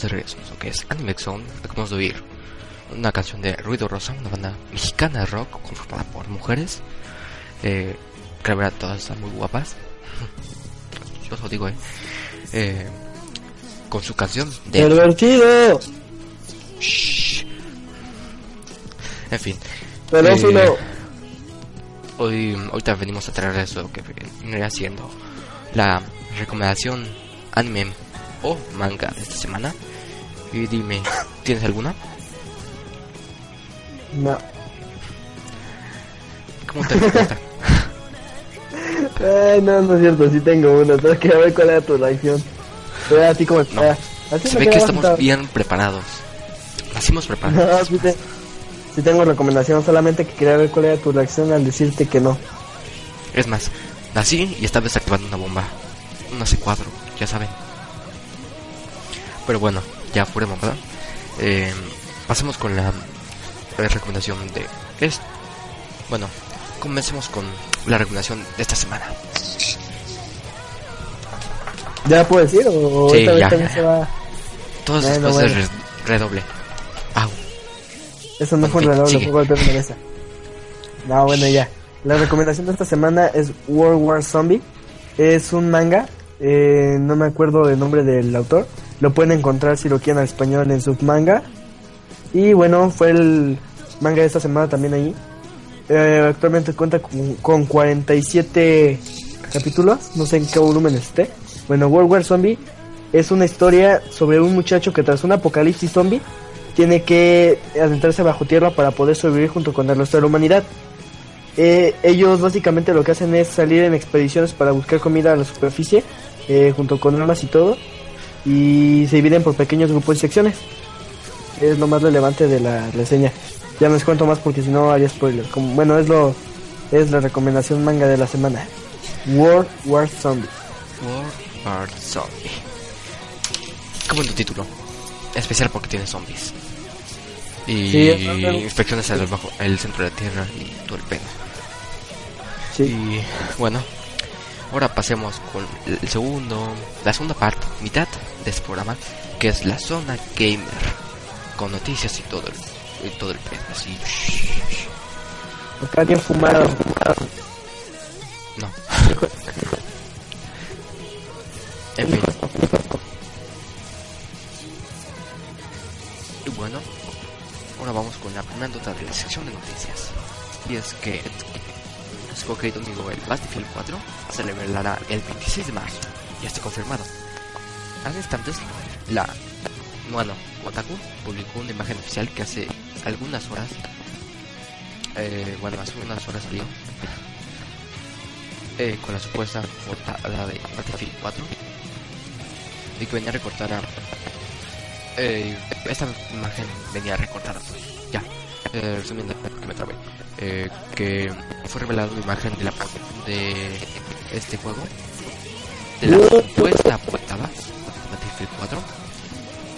Estamos de regreso, en lo que es Anime Zone. Acabamos de oír una canción de Ruido Rosa, una banda mexicana de rock conformada por mujeres. Eh, que la verdad todas están muy guapas. Yo os lo digo, eh. Eh, con su canción de ¡Pervertido! Shh. En fin. ¡Pedófilo! Eh, hoy, ahorita venimos a traer eso que viene haciendo la recomendación anime o manga de esta semana. Y dime, ¿tienes alguna? No. ¿Cómo te cuenta? Ay, no, no es cierto, sí tengo uno. Tengo que ver cuál era tu reacción. Pero así como No. Así Se ve que estamos bien preparados. Nacimos preparados. No, sí, te- sí tengo recomendación, solamente que quería ver cuál era tu reacción al decirte que no. Es más, nací y estaba desactivando una bomba. Una C4, ya saben. Pero bueno, ya fuera mamada. Eh, pasemos con la, recomendación de es Bueno, comencemos con la recomendación de esta semana. ¿Ya puedo decir? ¿O Sí, esta vez ya, también ya, se va? Todos Bueno, después de bueno. re- redoble. Au. Eso no fue un sigue. fue golpe de mesa. No, bueno, ya. La recomendación de esta semana es World War Zombie. Es un manga. eh, no me acuerdo el nombre del autor. Lo pueden encontrar si lo quieren al español en Submanga. Y bueno, fue el manga de esta semana también ahí. Eh, actualmente cuenta con, con 47 capítulos. No sé en qué volumen esté. Bueno, World War Zombie es una historia sobre un muchacho que tras un apocalipsis zombie tiene que adentrarse bajo tierra para poder sobrevivir junto con el resto de la humanidad. Eh, ellos básicamente lo que hacen es salir en expediciones para buscar comida a la superficie, eh, junto con armas y todo, y se dividen por pequeños grupos y secciones. Es lo más relevante de la reseña. Ya no les cuento más porque si no haría spoiler. Como, bueno, es lo es la recomendación manga de la semana. World War Zombie. World War Zombie. Qué tu título. Especial porque tiene zombies. Y Sí, inspecciones al bajo el centro de la tierra y todo el pedo. Sí. Y bueno, ahora pasemos con el segundo, la segunda parte, mitad de este programa, que es la zona gamer, con noticias y todo el, y todo el pedo, así. Fumado. No. En fin. Y bueno, ahora vamos con la primera nota de la sección de noticias. Y es que querido amigo el Battlefield 4 se revelará el 26 de marzo. Ya está confirmado. Hace instantes, la bueno, Otaku publicó una imagen oficial que hace algunas horas, eh, bueno, hace unas horas salió, eh, con la supuesta portada de Battlefield 4 y que venía recortada eh, esta imagen venía recortada pues ya eh, resumiendo que me trabé que fue revelada una imagen de la de este juego de la supuesta 4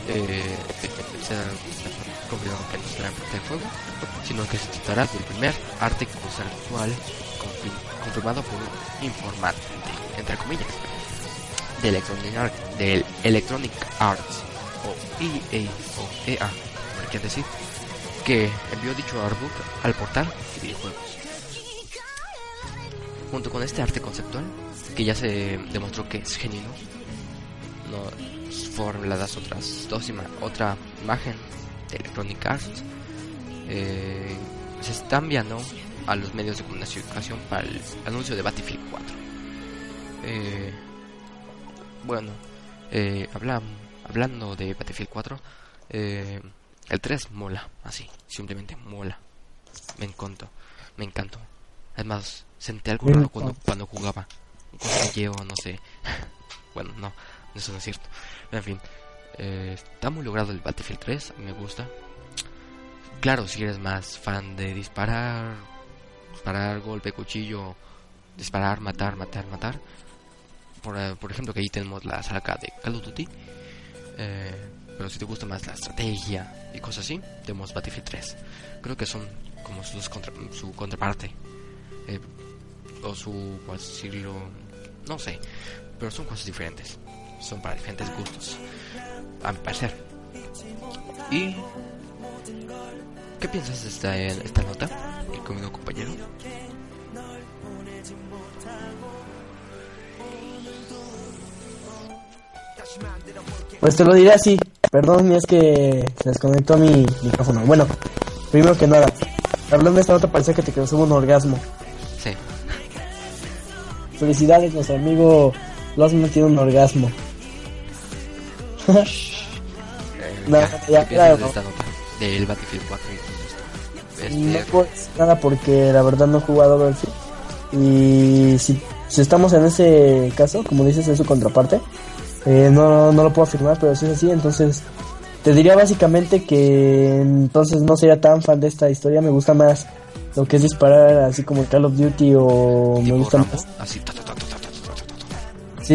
eh, se ha confirmado que no será portada de juego sino que se tratará del primer arte conceptual confirmado por un informante, entre comillas, de Electronic, del Electronic Arts o EA o EA, como quieran decir, que envió dicho artbook al portal de videojuegos. Junto con este arte conceptual, que ya se demostró que es genuino, no fueron reveladas otras dos ima- otra imagen de Electronic Arts. eh, se está enviando a los medios de comunicación para el anuncio de Battlefield 4. Eh, bueno, eh, habla- hablando de Battlefield 4, eh, el 3 mola, así, simplemente mola. Me encantó, me encantó. Además, sentí algo raro cuando, cuando jugaba. Un cosquilleo, no sé. bueno, no, eso no es cierto. En fin, eh, está muy logrado el Battlefield 3, me gusta. Claro, si eres más fan de disparar, disparar, golpe, cuchillo, disparar, matar, matar, matar. Por, eh, por ejemplo, que ahí tenemos la saga de Call of Duty. Eh, pero si te gusta más la estrategia y cosas así, tenemos Battlefield 3. Creo que son como sus contra- su contraparte. O su, ¿cómo decirlo? No sé. Pero son cosas diferentes. Son para diferentes gustos, a mi parecer. ¿Y qué piensas de esta, esta nota, mi conmigo compañero? Pues te lo diré así. Perdón, es que se desconectó mi micrófono. Bueno, primero que nada, hablando de esta nota parece que te causó un orgasmo. Sí, Felicidades, nuestro amigo Losman tiene un orgasmo no, ya, claro. De y No puedo decir nada porque la verdad no he jugado Battlefield. Y si, si estamos en ese caso, como dices, es su contraparte. Eh, no, no lo puedo afirmar, pero si es así, entonces te diría básicamente que entonces no sería tan fan de esta historia. Me gusta más lo que es disparar así como Call of Duty o me gusta más. Así,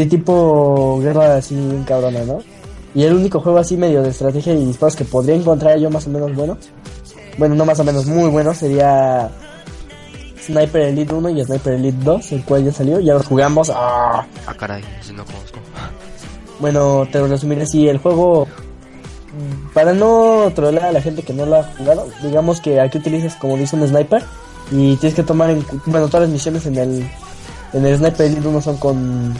tipo guerra así bien cabrona, ¿no? Y el único juego así medio de estrategia y disparos que podría encontrar yo más o menos bueno, bueno, no más o menos muy bueno, sería Sniper Elite 1 y Sniper Elite 2, el cual ya salió, ya los jugamos. ¡Ah! Ah, caray, ese no conozco. Bueno, te lo resumiré así, el juego, mm, para no trolear a la gente que no lo ha jugado, digamos que aquí utilizas como dice un sniper y tienes que tomar en bueno, todas las misiones en el, en el Sniper Elite 1 son con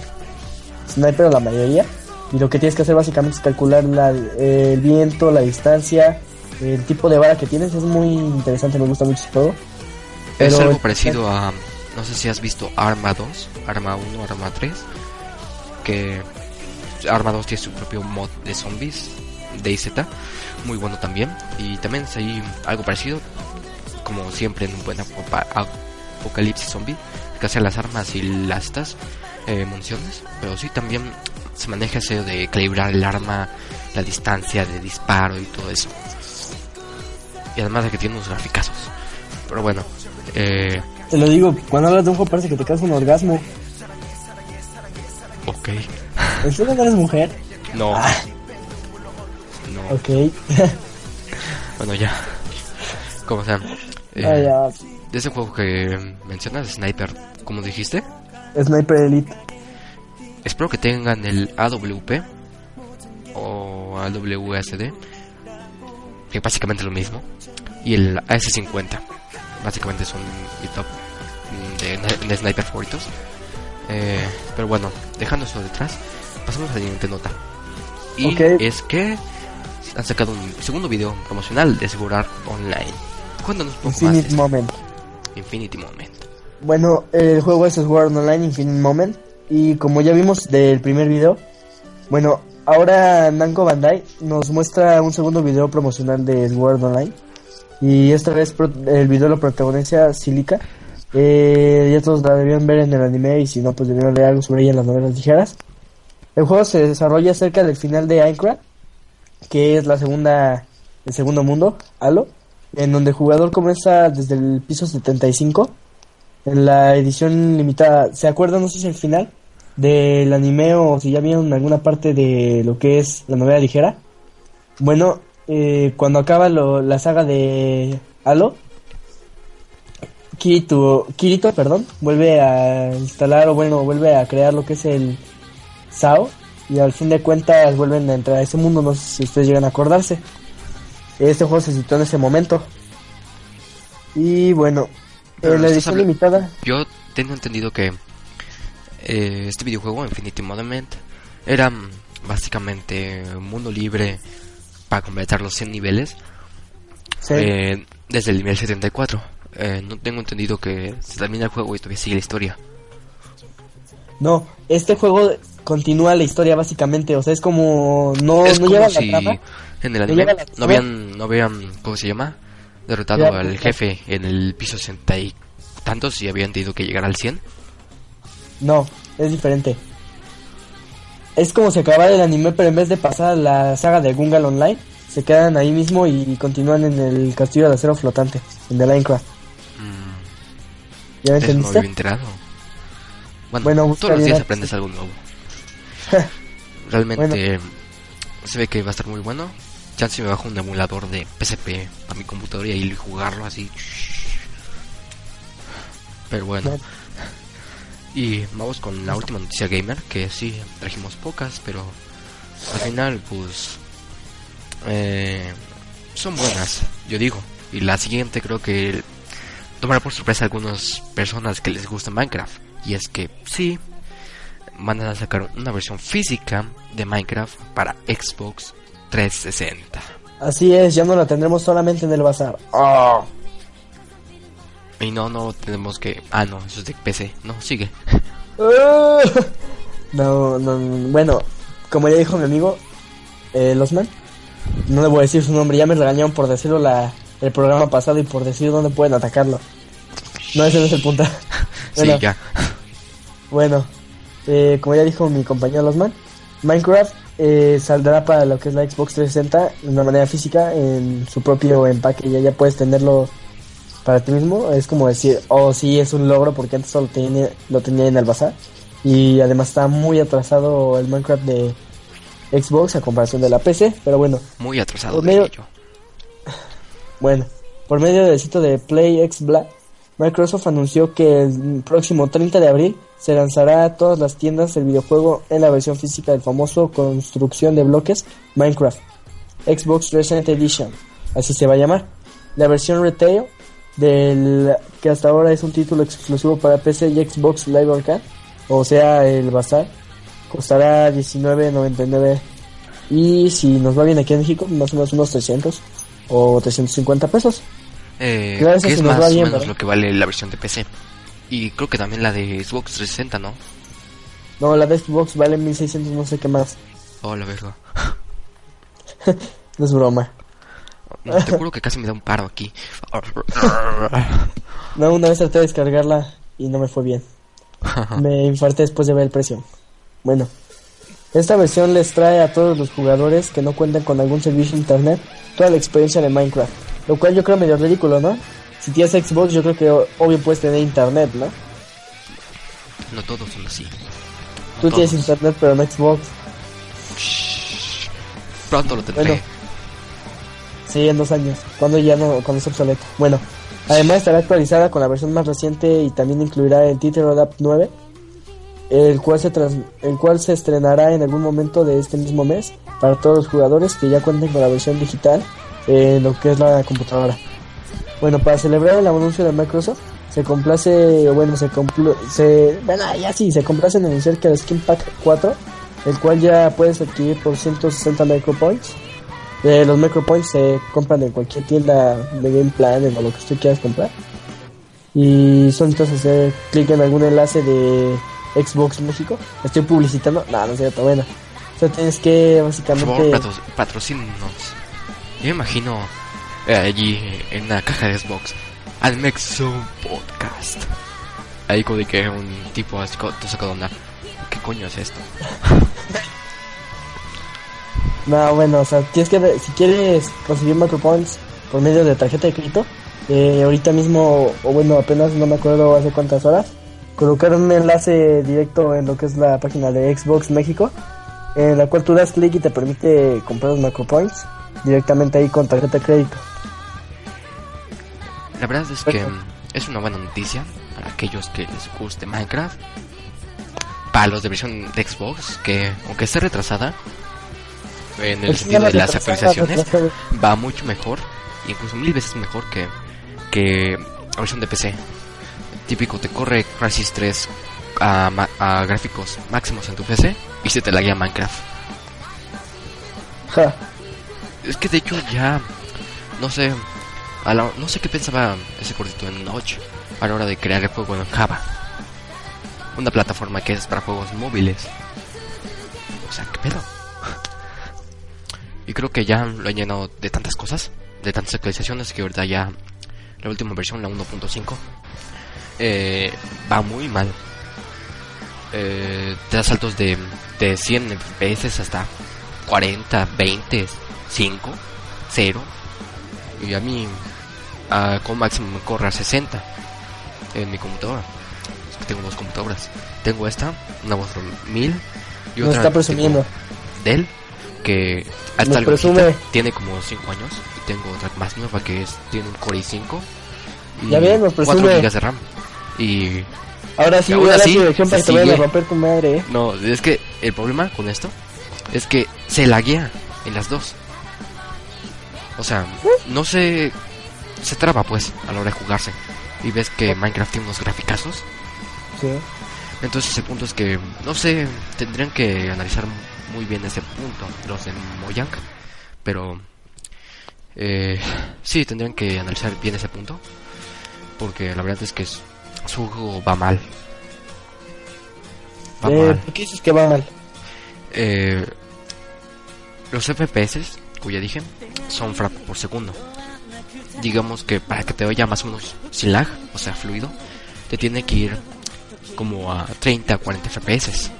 sniper o la mayoría y lo que tienes que hacer básicamente es calcular la- el viento, la distancia, el tipo de vara que tienes, es muy interesante, me gusta mucho ese juego. Es algo parecido a. No sé si has visto Arma 2, Arma 1, Arma 3. Que Arma 2 tiene su propio mod de zombies, DayZ. Muy bueno también. Y también es ahí algo parecido. Como siempre en un buen apocalipsis zombie. Que hacen las armas y las estas eh, municiones. Pero sí también se maneja eso de calibrar el arma, la distancia de disparo y todo eso. Y además de que tiene unos graficazos. Pero bueno, eh, Te lo digo, cuando hablas de un juego parece que te causa un orgasmo. ok. ¿En serio no eres mujer? No. Ah. No. Ok. Bueno, ya. Como sea. eh, Ah, ya. de ese juego que mencionas, Sniper, como dijiste, Sniper Elite. Espero que tengan el AWP o AWSD, que básicamente es lo mismo, y el AS50. Básicamente son mi top de, de sniper favoritos. Eh, pero bueno, dejando eso detrás, pasamos a la siguiente nota. Y es que han sacado un segundo video promocional de Segurar Online. Cuéntanos un poco más Infinite esto. Moment. Infinity Moment. Bueno, el juego es Sword Online Infinite Moment. Y como ya vimos del primer video, bueno, ahora Namco Bandai nos muestra un segundo video promocional de Sword Online. Y esta vez el video lo protagoniza Silica. Eh, ya todos la debían ver en el anime y si no, pues debieron leer algo sobre ella en las novelas ligeras. El juego se desarrolla cerca del final de Minecraft, que es la segunda, el segundo mundo, Halo, en donde el jugador comienza desde el piso 75 en la edición limitada. ¿Se acuerdan? No sé si el final del anime o si ya vieron alguna parte de lo que es la novela ligera. Bueno, eh, cuando acaba lo- la saga de Halo, Kirito, Kirito, perdón, vuelve a instalar o bueno, vuelve a crear lo que es el SAO y al fin de cuentas vuelven a entrar a ese mundo, no sé si ustedes llegan a acordarse. Este juego se situó en ese momento. Y bueno, Pero la edición limitada, Yo tengo entendido que eh, este videojuego, Infinity Monument, era mm, básicamente un mundo libre para completar los 100 niveles sí, eh, desde el nivel 74. Eh, no tengo entendido que se termina el juego y todavía sigue la historia. no, este juego continúa la historia básicamente, o sea, es como no, es no como lleva si la trama, en el no anime no habían, no habían, ¿cómo se llama? Derrotado Ya, al jefe en el piso 60 y tantos y habían tenido que llegar al 100. no, es diferente. Es como si acabara el anime, pero en vez de pasar a la saga de Gungal Online, se quedan ahí mismo y continúan en el castillo de acero flotante, en The Minecraft. Mm, ¿Ya me no entendiste? Bueno, Bueno, todos los días aprendes algo nuevo. Realmente se ve que va a estar muy bueno. Chance me bajo un emulador de PSP a mi computadora y jugarlo así. Pero bueno. Y vamos con la última noticia gamer, que sí, trajimos pocas, pero al final, pues, eh, son buenas, yo digo. Y la siguiente creo que tomará por sorpresa a algunas personas que les gusta Minecraft. Y es que sí, van a sacar una versión física de Minecraft para Xbox 360. Así es, ya no la tendremos solamente en el bazar. ¡Ah! Y no, no tenemos que... Ah, no, eso es de PC. No, sigue. No, no, no, bueno, como ya dijo mi amigo, eh, Losman, no le voy a decir su nombre, ya me regañaron por decirlo la, el programa pasado y por decir dónde pueden atacarlo. No, ese no es el punto. Bueno, Sí, ya. Bueno, eh, como ya dijo mi compañero Losman, Minecraft eh, saldrá para lo que es la Xbox 360 de una manera física en su propio empaque. Ya, ya puedes tenerlo para ti mismo. Es como decir, oh, sí, es un logro porque antes solo tenía, lo tenía en el bazar. Y además está muy atrasado el Minecraft de Xbox a comparación de la PC. Pero bueno, Muy atrasado de medio-. Bueno, por medio del sitio de PlayXBlack, Microsoft anunció que el próximo 30 de abril se lanzará a todas las tiendas el videojuego en la versión física del famoso construcción de bloques Minecraft Xbox 360 Edition, así se va a llamar. La versión retail del que hasta ahora es un título exclusivo para PC y Xbox Live Arcade, o sea, el bazar, costará 19.99 y si nos va bien aquí en México, más o menos unos 300 o 350 pesos. Eh, que es si más o bien, menos ¿verdad? lo que vale la versión de PC. Y creo que también la de Xbox 360, ¿no? No, la de Xbox vale 1600, no sé qué más. Oh, la verga. No es broma. No, te juro que casi me da un paro aquí. No, una vez traté de descargarla y no me fue bien. Me infarté después de ver el precio. Bueno, esta versión les trae a todos los jugadores que no cuentan con algún servicio de internet toda la experiencia de Minecraft. Lo cual yo creo medio ridículo, ¿no? Si tienes Xbox, yo creo que obvio puedes tener internet, ¿no? no todos son así. No Tú tienes internet, pero no Xbox. Shh. Pronto lo tendré. Bueno. Sí, en dos años. Cuando ya no, cuando es obsoleto. Bueno, además estará actualizada con la versión más reciente y también incluirá el título Adapt 9, el cual se trans- el cual se estrenará en algún momento de este mismo mes para todos los jugadores que ya cuenten con la versión digital en lo que es la computadora. Bueno, para celebrar el anuncio de Microsoft, se complace, bueno, se compl se, bueno, ya sí, se complace en anunciar que el Skin Pack 4, el cual ya puedes adquirir por 160 Micropoints, eh, los Micropoints se compran en cualquier tienda de Game Plan o lo que tú quieras comprar. Y son entonces hacer clic en algún enlace de Xbox México. Estoy publicitando. No, no es cierto, bueno. O sea, tienes que Por favor, básicamente. patro- patrocínenos. Yo me imagino eh, allí en una caja de Xbox al Mexo Podcast. Ahí como de que un tipo así te saca onda. ¿Qué coño es esto? No, bueno, o sea, tienes que, si quieres conseguir Micropoints por medio de tarjeta de crédito, eh, ahorita mismo, o bueno, apenas no me acuerdo hace cuántas horas, colocaron un enlace directo en lo que es la página de Xbox México, en la cual tú das clic y te permite comprar los Micropoints directamente ahí con tarjeta de crédito. La verdad es que mm, es una buena noticia para aquellos que les guste Minecraft. Para los de versión de Xbox, que aunque esté retrasada, en el Es sentido una de las actualizaciones, va mucho mejor, incluso mil veces mejor que, que la versión de PC. Típico, te corre Crysis 3 a, a gráficos máximos en tu PC y se te laguea Minecraft. Ja. Es que de hecho ya, no sé, a la- no sé qué pensaba ese gordito en Notch a la hora de crear el juego en Java. Una plataforma que es para juegos móviles. O sea, ¿qué pedo? Y creo que ya lo han llenado de tantas cosas, de tantas actualizaciones, que ahorita ya la última versión, la 1.5, eh, va muy mal. Eh, te da saltos de, de 100 FPS hasta 40, 20, 5, 0. Y a mí, ah, como máximo me corre a 60 en mi computadora. Es que tengo dos computadoras. Tengo esta, una Vostro 1000 y otra está presumiendo. Dell, que hasta viejita, tiene como 5 años. Y tengo otra más nueva que es, tiene un Core i5 y Ya ven, nos 4 presume. GB de RAM. Y Ahora sí, voy a así, dirección para que te vayan a romper tu madre, eh. No, es que el problema con esto es que se laguea en las dos. O sea, no se se traba pues a la hora de jugarse. Y ves que Minecraft tiene unos graficazos. Sí. Entonces el punto es que, no sé, tendrían que analizar muy bien ese punto los de Mojang. Pero, eh, sí, tendrían que analizar bien ese punto. Porque la verdad es que s- su juego va mal. Va Eh, mal. ¿Por qué dices que va mal? Eh, los FPS, como ya dije, son frames por segundo. Digamos que para que te vaya más o menos sin lag, o sea, fluido, te tiene que ir como a 30 40 FPS.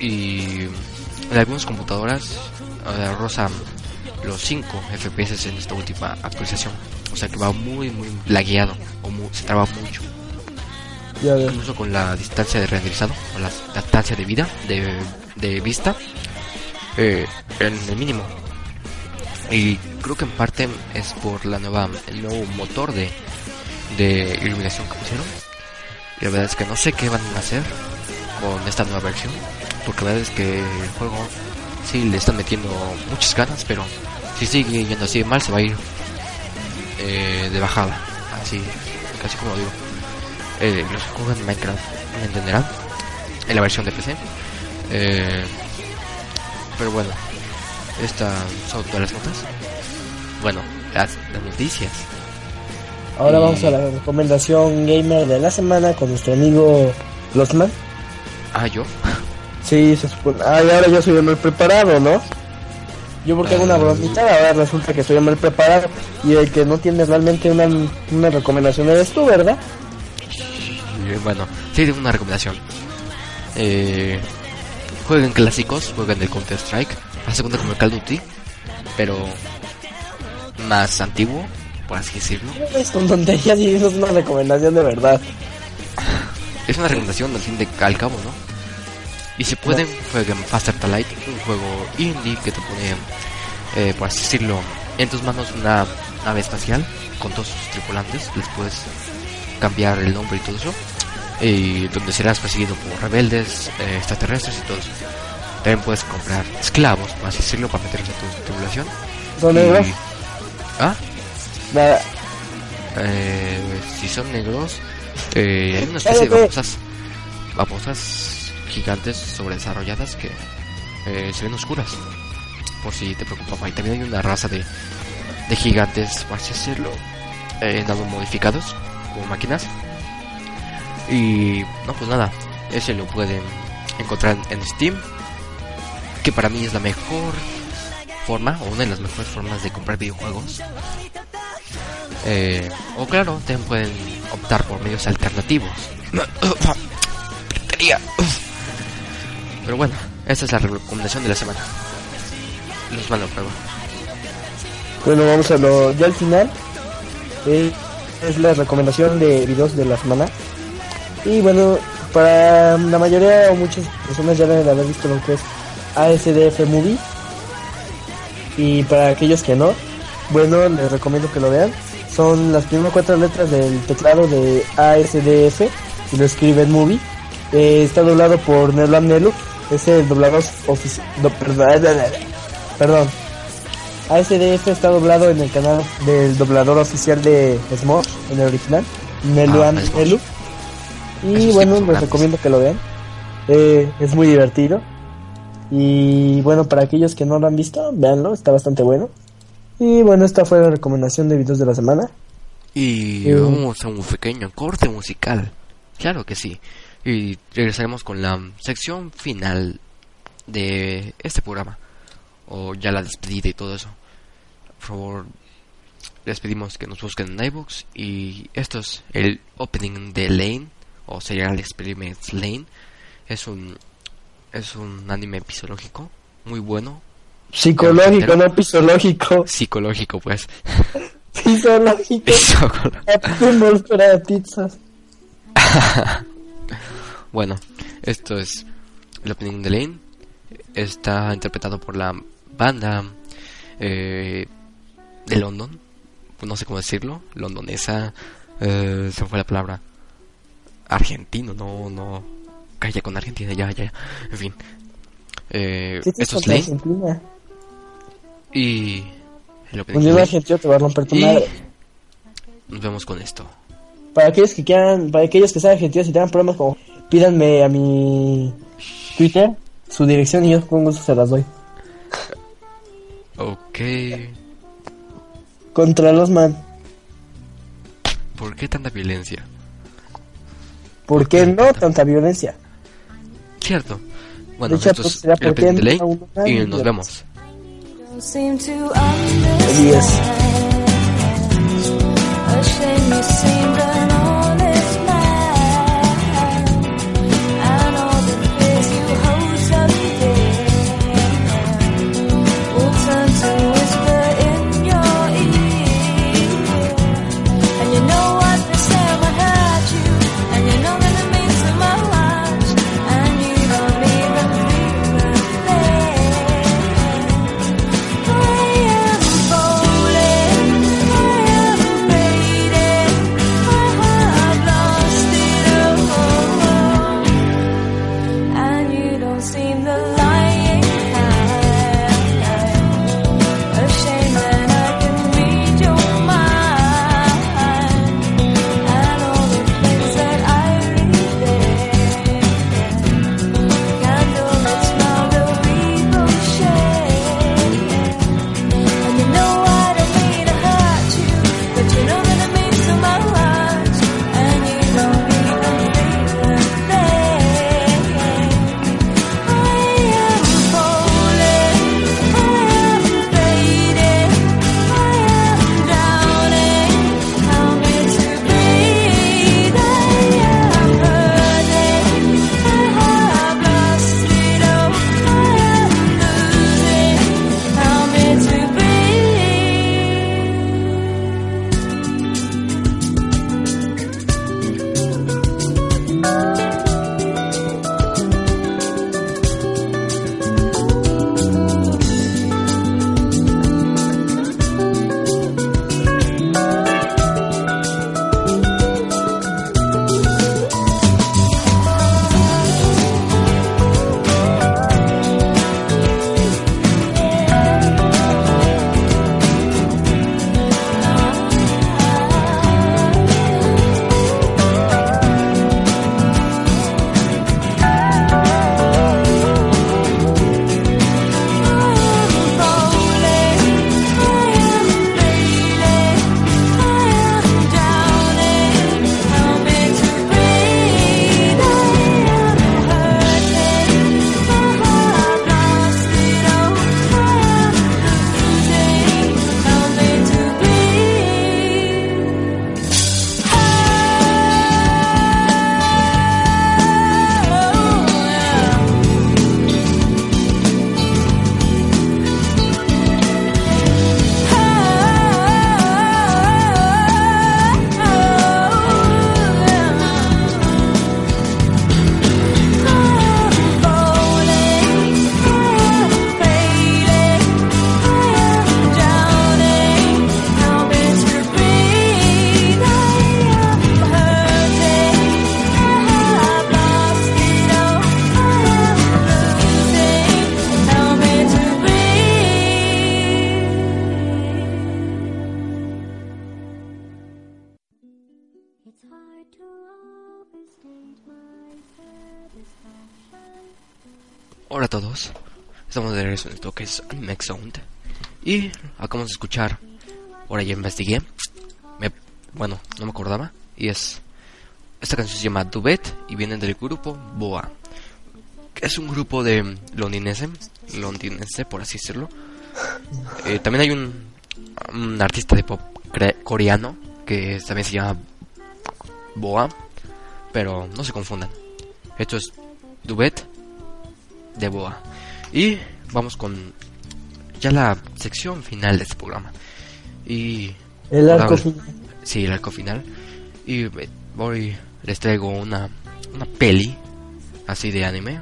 Y en algunas computadoras rozan los 5 FPS en esta última actualización. O sea que va muy, muy lagueado, o mu- se traba mucho. Ya incluso con la distancia de renderizado o la distancia de vida de, de vista eh, en el mínimo. Y creo que en parte es por la nueva el nuevo motor de, de iluminación que pusieron. Y la verdad es que no sé qué van a hacer con esta nueva versión porque la verdad es que el juego sí le están metiendo muchas ganas pero si sigue yendo así de mal se va a ir eh, de bajada así casi como digo eh, los que juegan Minecraft me entenderán en la versión de PC. Eh, pero bueno, estas son todas las notas. Bueno, las, las noticias. Ahora Y- vamos a la recomendación gamer de la semana con nuestro amigo Losman. Ah, yo. Sí, se supone. Ah, ahora yo soy el mal preparado, ¿no? Yo porque hago una Ah. bromita, ahora resulta que soy el mal preparado. Y el que no tiene realmente una, una recomendación eres tú, ¿verdad? Y, bueno, sí, tengo una recomendación. Eh, jueguen clásicos, jueguen el Counter Strike. Hace cuenta como el Call of Duty, pero más antiguo, por así decirlo. Es con tonterías y eso es una recomendación de verdad. Es una recomendación al fin de al cabo, ¿no? Y si pueden, jueguen Faster Light, un juego indie que te pone, eh, por así decirlo, en tus manos una nave espacial con todos sus tripulantes. Les puedes cambiar el nombre y todo eso. Y donde serás perseguido por rebeldes, eh, extraterrestres y todo eso. También puedes comprar esclavos, por así decirlo, para meterlos en tu tripulación. ¿Son Y- negros? ¿Ah? Nada. Eh, si son negros, eh, hay una especie de babosas, babosas gigantes sobredesarrolladas que eh, se ven oscuras, por si te preocupaba. Y también hay una raza de, de gigantes, por así decirlo, eh, nano modificados, como máquinas. Y no, pues nada, ese lo pueden encontrar en Steam, que para mí es la mejor forma, o una de las mejores formas de comprar videojuegos. Eh, o claro, también pueden optar por medios alternativos. Pero bueno, esta es la recomendación de la semana. Los van a prueba. Bueno, vamos a lo ya al final. eh, es la recomendación de videos de la semana. Y bueno, para la mayoría o muchas personas ya deben de haber visto lo que es ASDF Movie. Y para aquellos que no, bueno, les recomiendo que lo vean. Son las primeras cuatro letras del teclado de ASDF y lo escriben Movie. Eh, está doblado por Nelam Nelu. Es el doblador oficial. perdón. ASDF está doblado en el canal del doblador oficial de Smosh, en el original, Neluan Ah. Nelu. Y bueno, les recomiendo que lo vean. Eh, es muy divertido. Y bueno, para aquellos que no lo han visto, véanlo, está bastante bueno. Y bueno, esta fue la recomendación de videos de la semana. Y Eh. vamos a un pequeño corte musical. Claro que sí. Y regresaremos con la sección final de este programa. O ya la despedida y todo eso. Por favor, les pedimos que nos busquen en iVoox. Y esto es el opening de Lane. O Serial Experiments Lane. Es un, es un anime episodológico. Muy bueno. Psicológico, no pisológico. Psicológico, pues. Psicológico. Pizzas. Bueno, esto es el opening de Lane. Está interpretado por la banda eh, de London. No sé cómo decirlo. Londonesa. eh, se me fue la palabra. argentino, no, no. Calla con Argentina, ya, ya. En fin. Eh, ¿Qué tienes esto es Lane. Argentina? Y. El opening Un día Lane. argentino te va a romper tu Y madre. nos vemos con esto. Para aquellos que quieran, para aquellos que sean argentinos y tengan problemas como pídanme a mi Twitter su dirección y yo con gusto se las doy. Ok. Contra los man. ¿Por qué tanta violencia? ¿Por qué no tanta violencia? Cierto. Bueno, De hecho, esto pues, es será el uno Y nos vemos. Don't y acabamos de escuchar, ahora ya investigué, bueno, no me acordaba y es, esta canción se llama Duet y viene del grupo Boa, que es un grupo de londinense, londinense por así decirlo. Eh, también hay un, artista de pop coreano que también se llama Boa, pero no se confundan. Esto es Duet de Boa. Y vamos con ya la sección final de este programa. Y El arco final. sí, el arco final. Y eh, hoy les traigo una, una peli así de anime.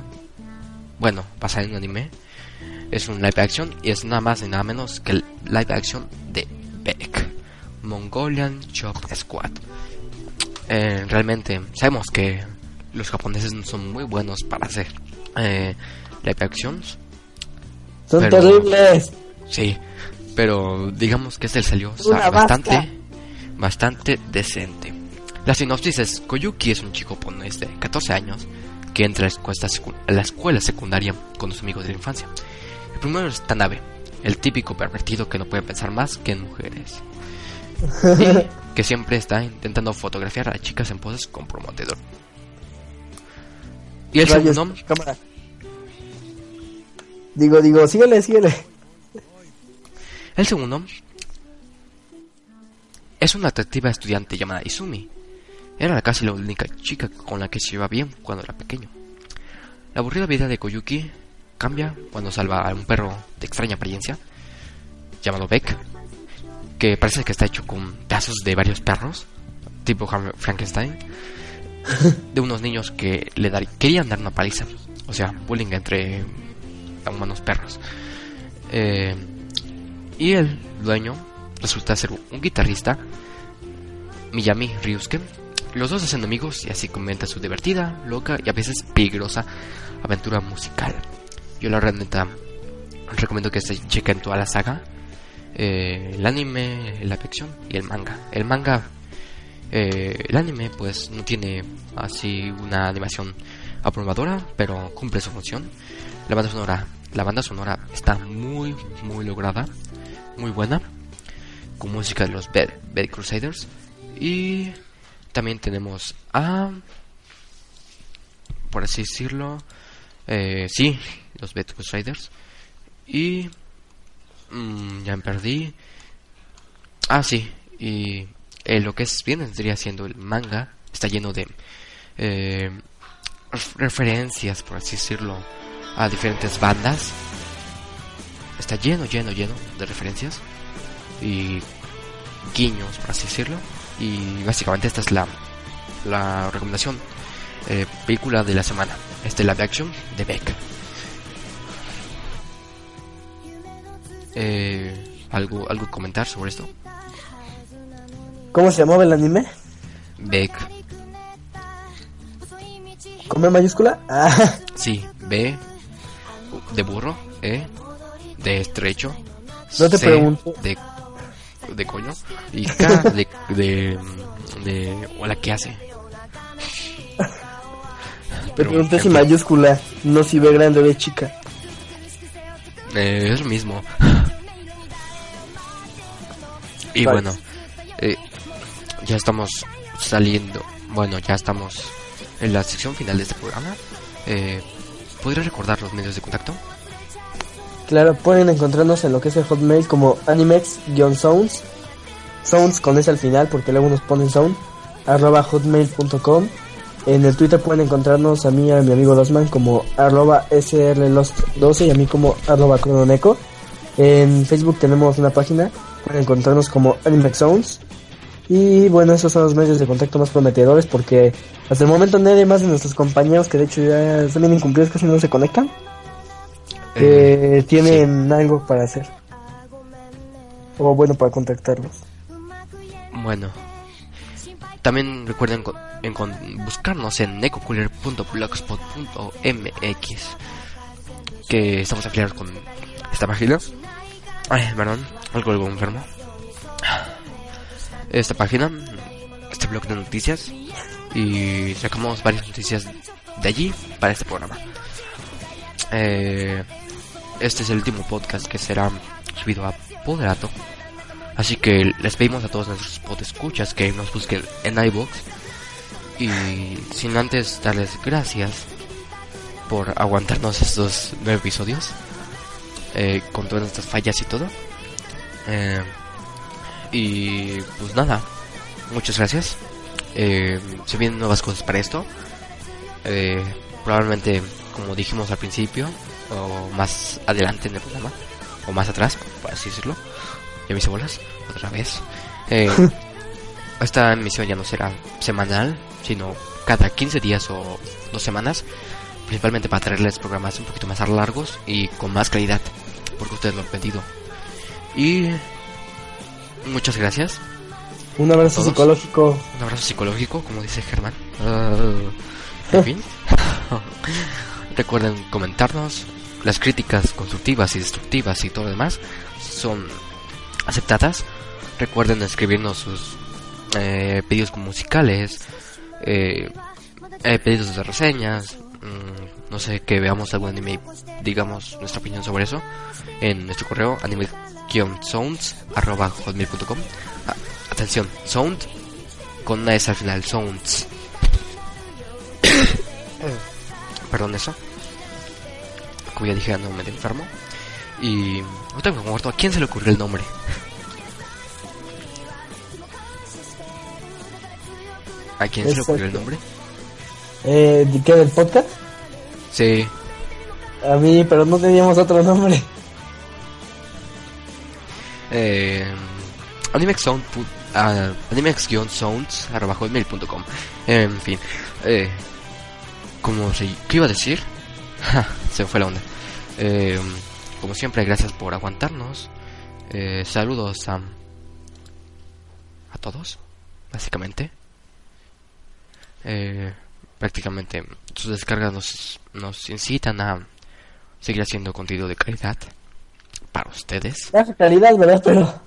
Bueno, basada en un anime. Es un live action y es nada más y nada menos que el live action de Beck. Mongolian Chop Squad. eh, realmente sabemos que los japoneses no son muy buenos para hacer eh, live actions. Son Pero- terribles. Sí, pero digamos que este salió Una bastante, vasca. bastante decente. La sinopsis es Koyuki es un chico japonés de 14 años que entra a la escuela, secu- a la escuela secundaria con sus amigos de la infancia. El primero es Tanabe, el típico pervertido que no puede pensar más que en mujeres. Y que siempre está intentando fotografiar a chicas en poses comprometedor. Y el Rayos, segundo, cámara. Digo, digo, síguele, síguele. El segundo es una atractiva estudiante llamada Izumi. Era casi la única chica con la que se iba bien cuando era pequeño. La aburrida vida de Koyuki cambia cuando salva a un perro de extraña apariencia llamado Beck, que parece que está hecho con pedazos de varios perros, tipo Frankenstein, de unos niños que le dar- querían dar una paliza, o sea, bullying entre humanos perros. Eh, y el dueño resulta ser un guitarrista, Miyami Ryusuke. Los dos hacen amigos y así comienza su divertida, loca y a veces peligrosa aventura musical. Yo la neta recomiendo que se chequen toda la saga. eh, el anime, la ficción y el manga. El manga, eh, el anime pues no tiene así una animación aprobadora, pero cumple su función. La banda sonora, la banda sonora está muy muy lograda, muy buena, con música de los Bad, Bad Crusaders y también tenemos a, por así decirlo, eh, sí, los Bad Crusaders y mm, ya me perdí. Ah, sí, y eh, lo que es bien vendría siendo el manga está lleno de eh, ref- referencias, por así decirlo, a diferentes bandas. Está lleno, lleno, lleno de referencias y guiños, por así decirlo. Y básicamente esta es la, la recomendación. eh, película de la semana. Este live action de Beck. Eh, ¿algo, ¿Algo que comentar sobre esto? ¿Cómo se llamaba el anime? Beck. ¿Con B mayúscula? Ah, Sí, B de burro, E de estrecho, No te C pregunto. de, de coño y K de, de, de hola, ¿qué hace? te pregunté si mayúscula, no si B grande o B chica. eh, es lo mismo. Y Vale. bueno, eh, ya estamos saliendo, bueno, ya estamos en la sección final de este programa. Eh, ¿Podría recordar los medios de contacto? Claro, pueden encontrarnos en lo que es el Hotmail como animex-sounds. Sounds con S al final porque luego nos ponen sound. Arroba hotmail.com. En el Twitter pueden encontrarnos a mí y a mi amigo Losman como arroba srlost12 y a mí como arroba crononeco. En Facebook tenemos una página. Pueden encontrarnos como Animex Sounds. Y bueno, esos son los medios de contacto más prometedores porque hasta el momento nadie más de nuestros compañeros que de hecho ya están bien incumplidos casi no se conectan que Eh, tienen algo para hacer. O bueno, para contactarlos. Bueno, también recuerden en con- buscarnos en necocooler.blogspot.mx que estamos afiliados con esta página. Ay, perdón, algo, algo enfermo. Esta página, este blog de noticias y sacamos varias noticias de allí para este programa. Eh, este es el último podcast que será subido a Poderato. Así que les pedimos a todos nuestros podescuchas que nos busquen en iVoox. Y sin antes darles gracias por aguantarnos estos nueve episodios. eh, con todas estas fallas y todo. Eh, y pues nada, muchas gracias. Eh, se vienen nuevas cosas para esto. Eh, probablemente, como dijimos al principio, o más adelante en el programa, o más atrás, por así decirlo. Ya me hice bolas, otra vez. Eh, esta emisión ya no será semanal, sino cada 15 días o dos semanas. Principalmente para traerles programas un poquito más largos y con más calidad, porque ustedes lo han pedido. Y muchas gracias. Un abrazo ¿Todos? psicológico. Un abrazo psicológico, como dice Germán. Ah, en fin. Recuerden comentarnos. Las críticas constructivas y destructivas y todo lo demás son aceptadas. Recuerden escribirnos sus eh, pedidos musicales, eh, eh, pedidos de reseñas, mm, no sé, que veamos algún anime digamos nuestra opinión sobre eso en nuestro correo anime-sounds.com. Ah, atención, sound con una S al final, sounds. Perdón eso. Como ya dije, ando medio enfermo. Y ahorita me muerto, ¿a quién se le ocurrió el nombre? ¿A quién se le ocurrió el nombre? Eh, ¿de ¿Qué del podcast? Sí, A mí, pero no teníamos otro nombre. Eh, animex ah, animex-sounds arroba hotmail.com. en fin eh, como se iba a decir Ja, se fue la onda. Eh, como siempre gracias por aguantarnos. Eh, saludos a a todos básicamente. Eh, prácticamente sus descargas nos, nos incitan a seguir haciendo contenido de calidad para ustedes Baja calidad, ¿verdad? Pero.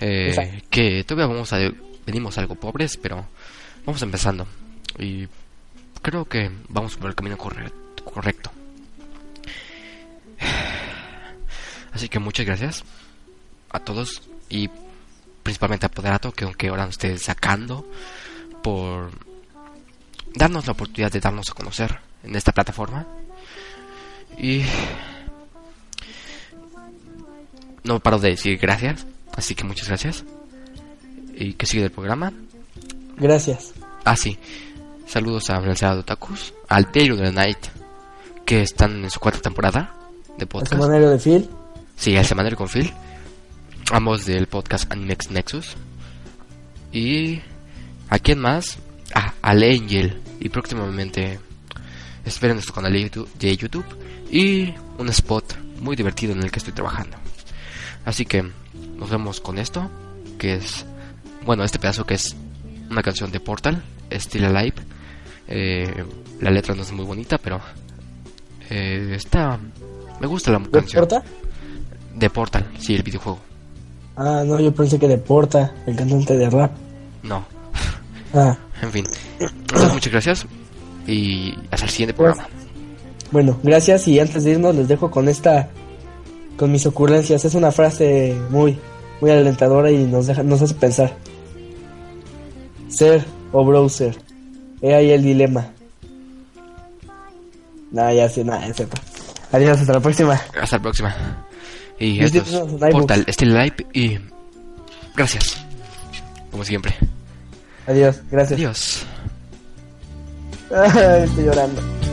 eh, que todavía vamos a venimos algo pobres pero vamos empezando y creo que vamos por el camino corre- correcto así que muchas gracias a todos y principalmente a Poderato que aunque ahora nos esté sacando por darnos la oportunidad de darnos a conocer en esta plataforma y no paro de decir gracias Así que muchas gracias. Y que sigue el programa. Gracias. Ah, sí. Saludos a de Otakus, al Taylor de la Night, que están en su cuarta temporada de El podcast. semanario de Phil. Sí, al semanario con Phil. Ambos del podcast Animex Nexus. Y. ¿A quién más? Ah, al Angel. Y próximamente. Esperen nuestro canal de YouTube, de YouTube. Y un spot muy divertido en el que estoy trabajando. Así que nos vemos con esto. Que es. Bueno, este pedazo que es una canción de Portal. Still Alive. Eh, la letra no es muy bonita, pero. eh, está. Me gusta la ¿De canción. Porta? De Portal, sí, el videojuego. Ah, no, yo pensé que de Porta, el cantante de rap. No, Ah, en fin. Entonces, muchas gracias. Y hasta el siguiente Pues- programa. bueno, gracias y antes de irnos les dejo con esta, con mis ocurrencias. Es una frase muy, muy alentadora y nos deja, nos hace pensar. Ser o browser. He ahí el dilema. Nah, ya sé, nada, es cierto. Adiós, hasta la próxima. Hasta la próxima. Y esto es. Portal, Still Live y. Gracias. Como siempre. Adiós, gracias. Adiós. Estoy llorando.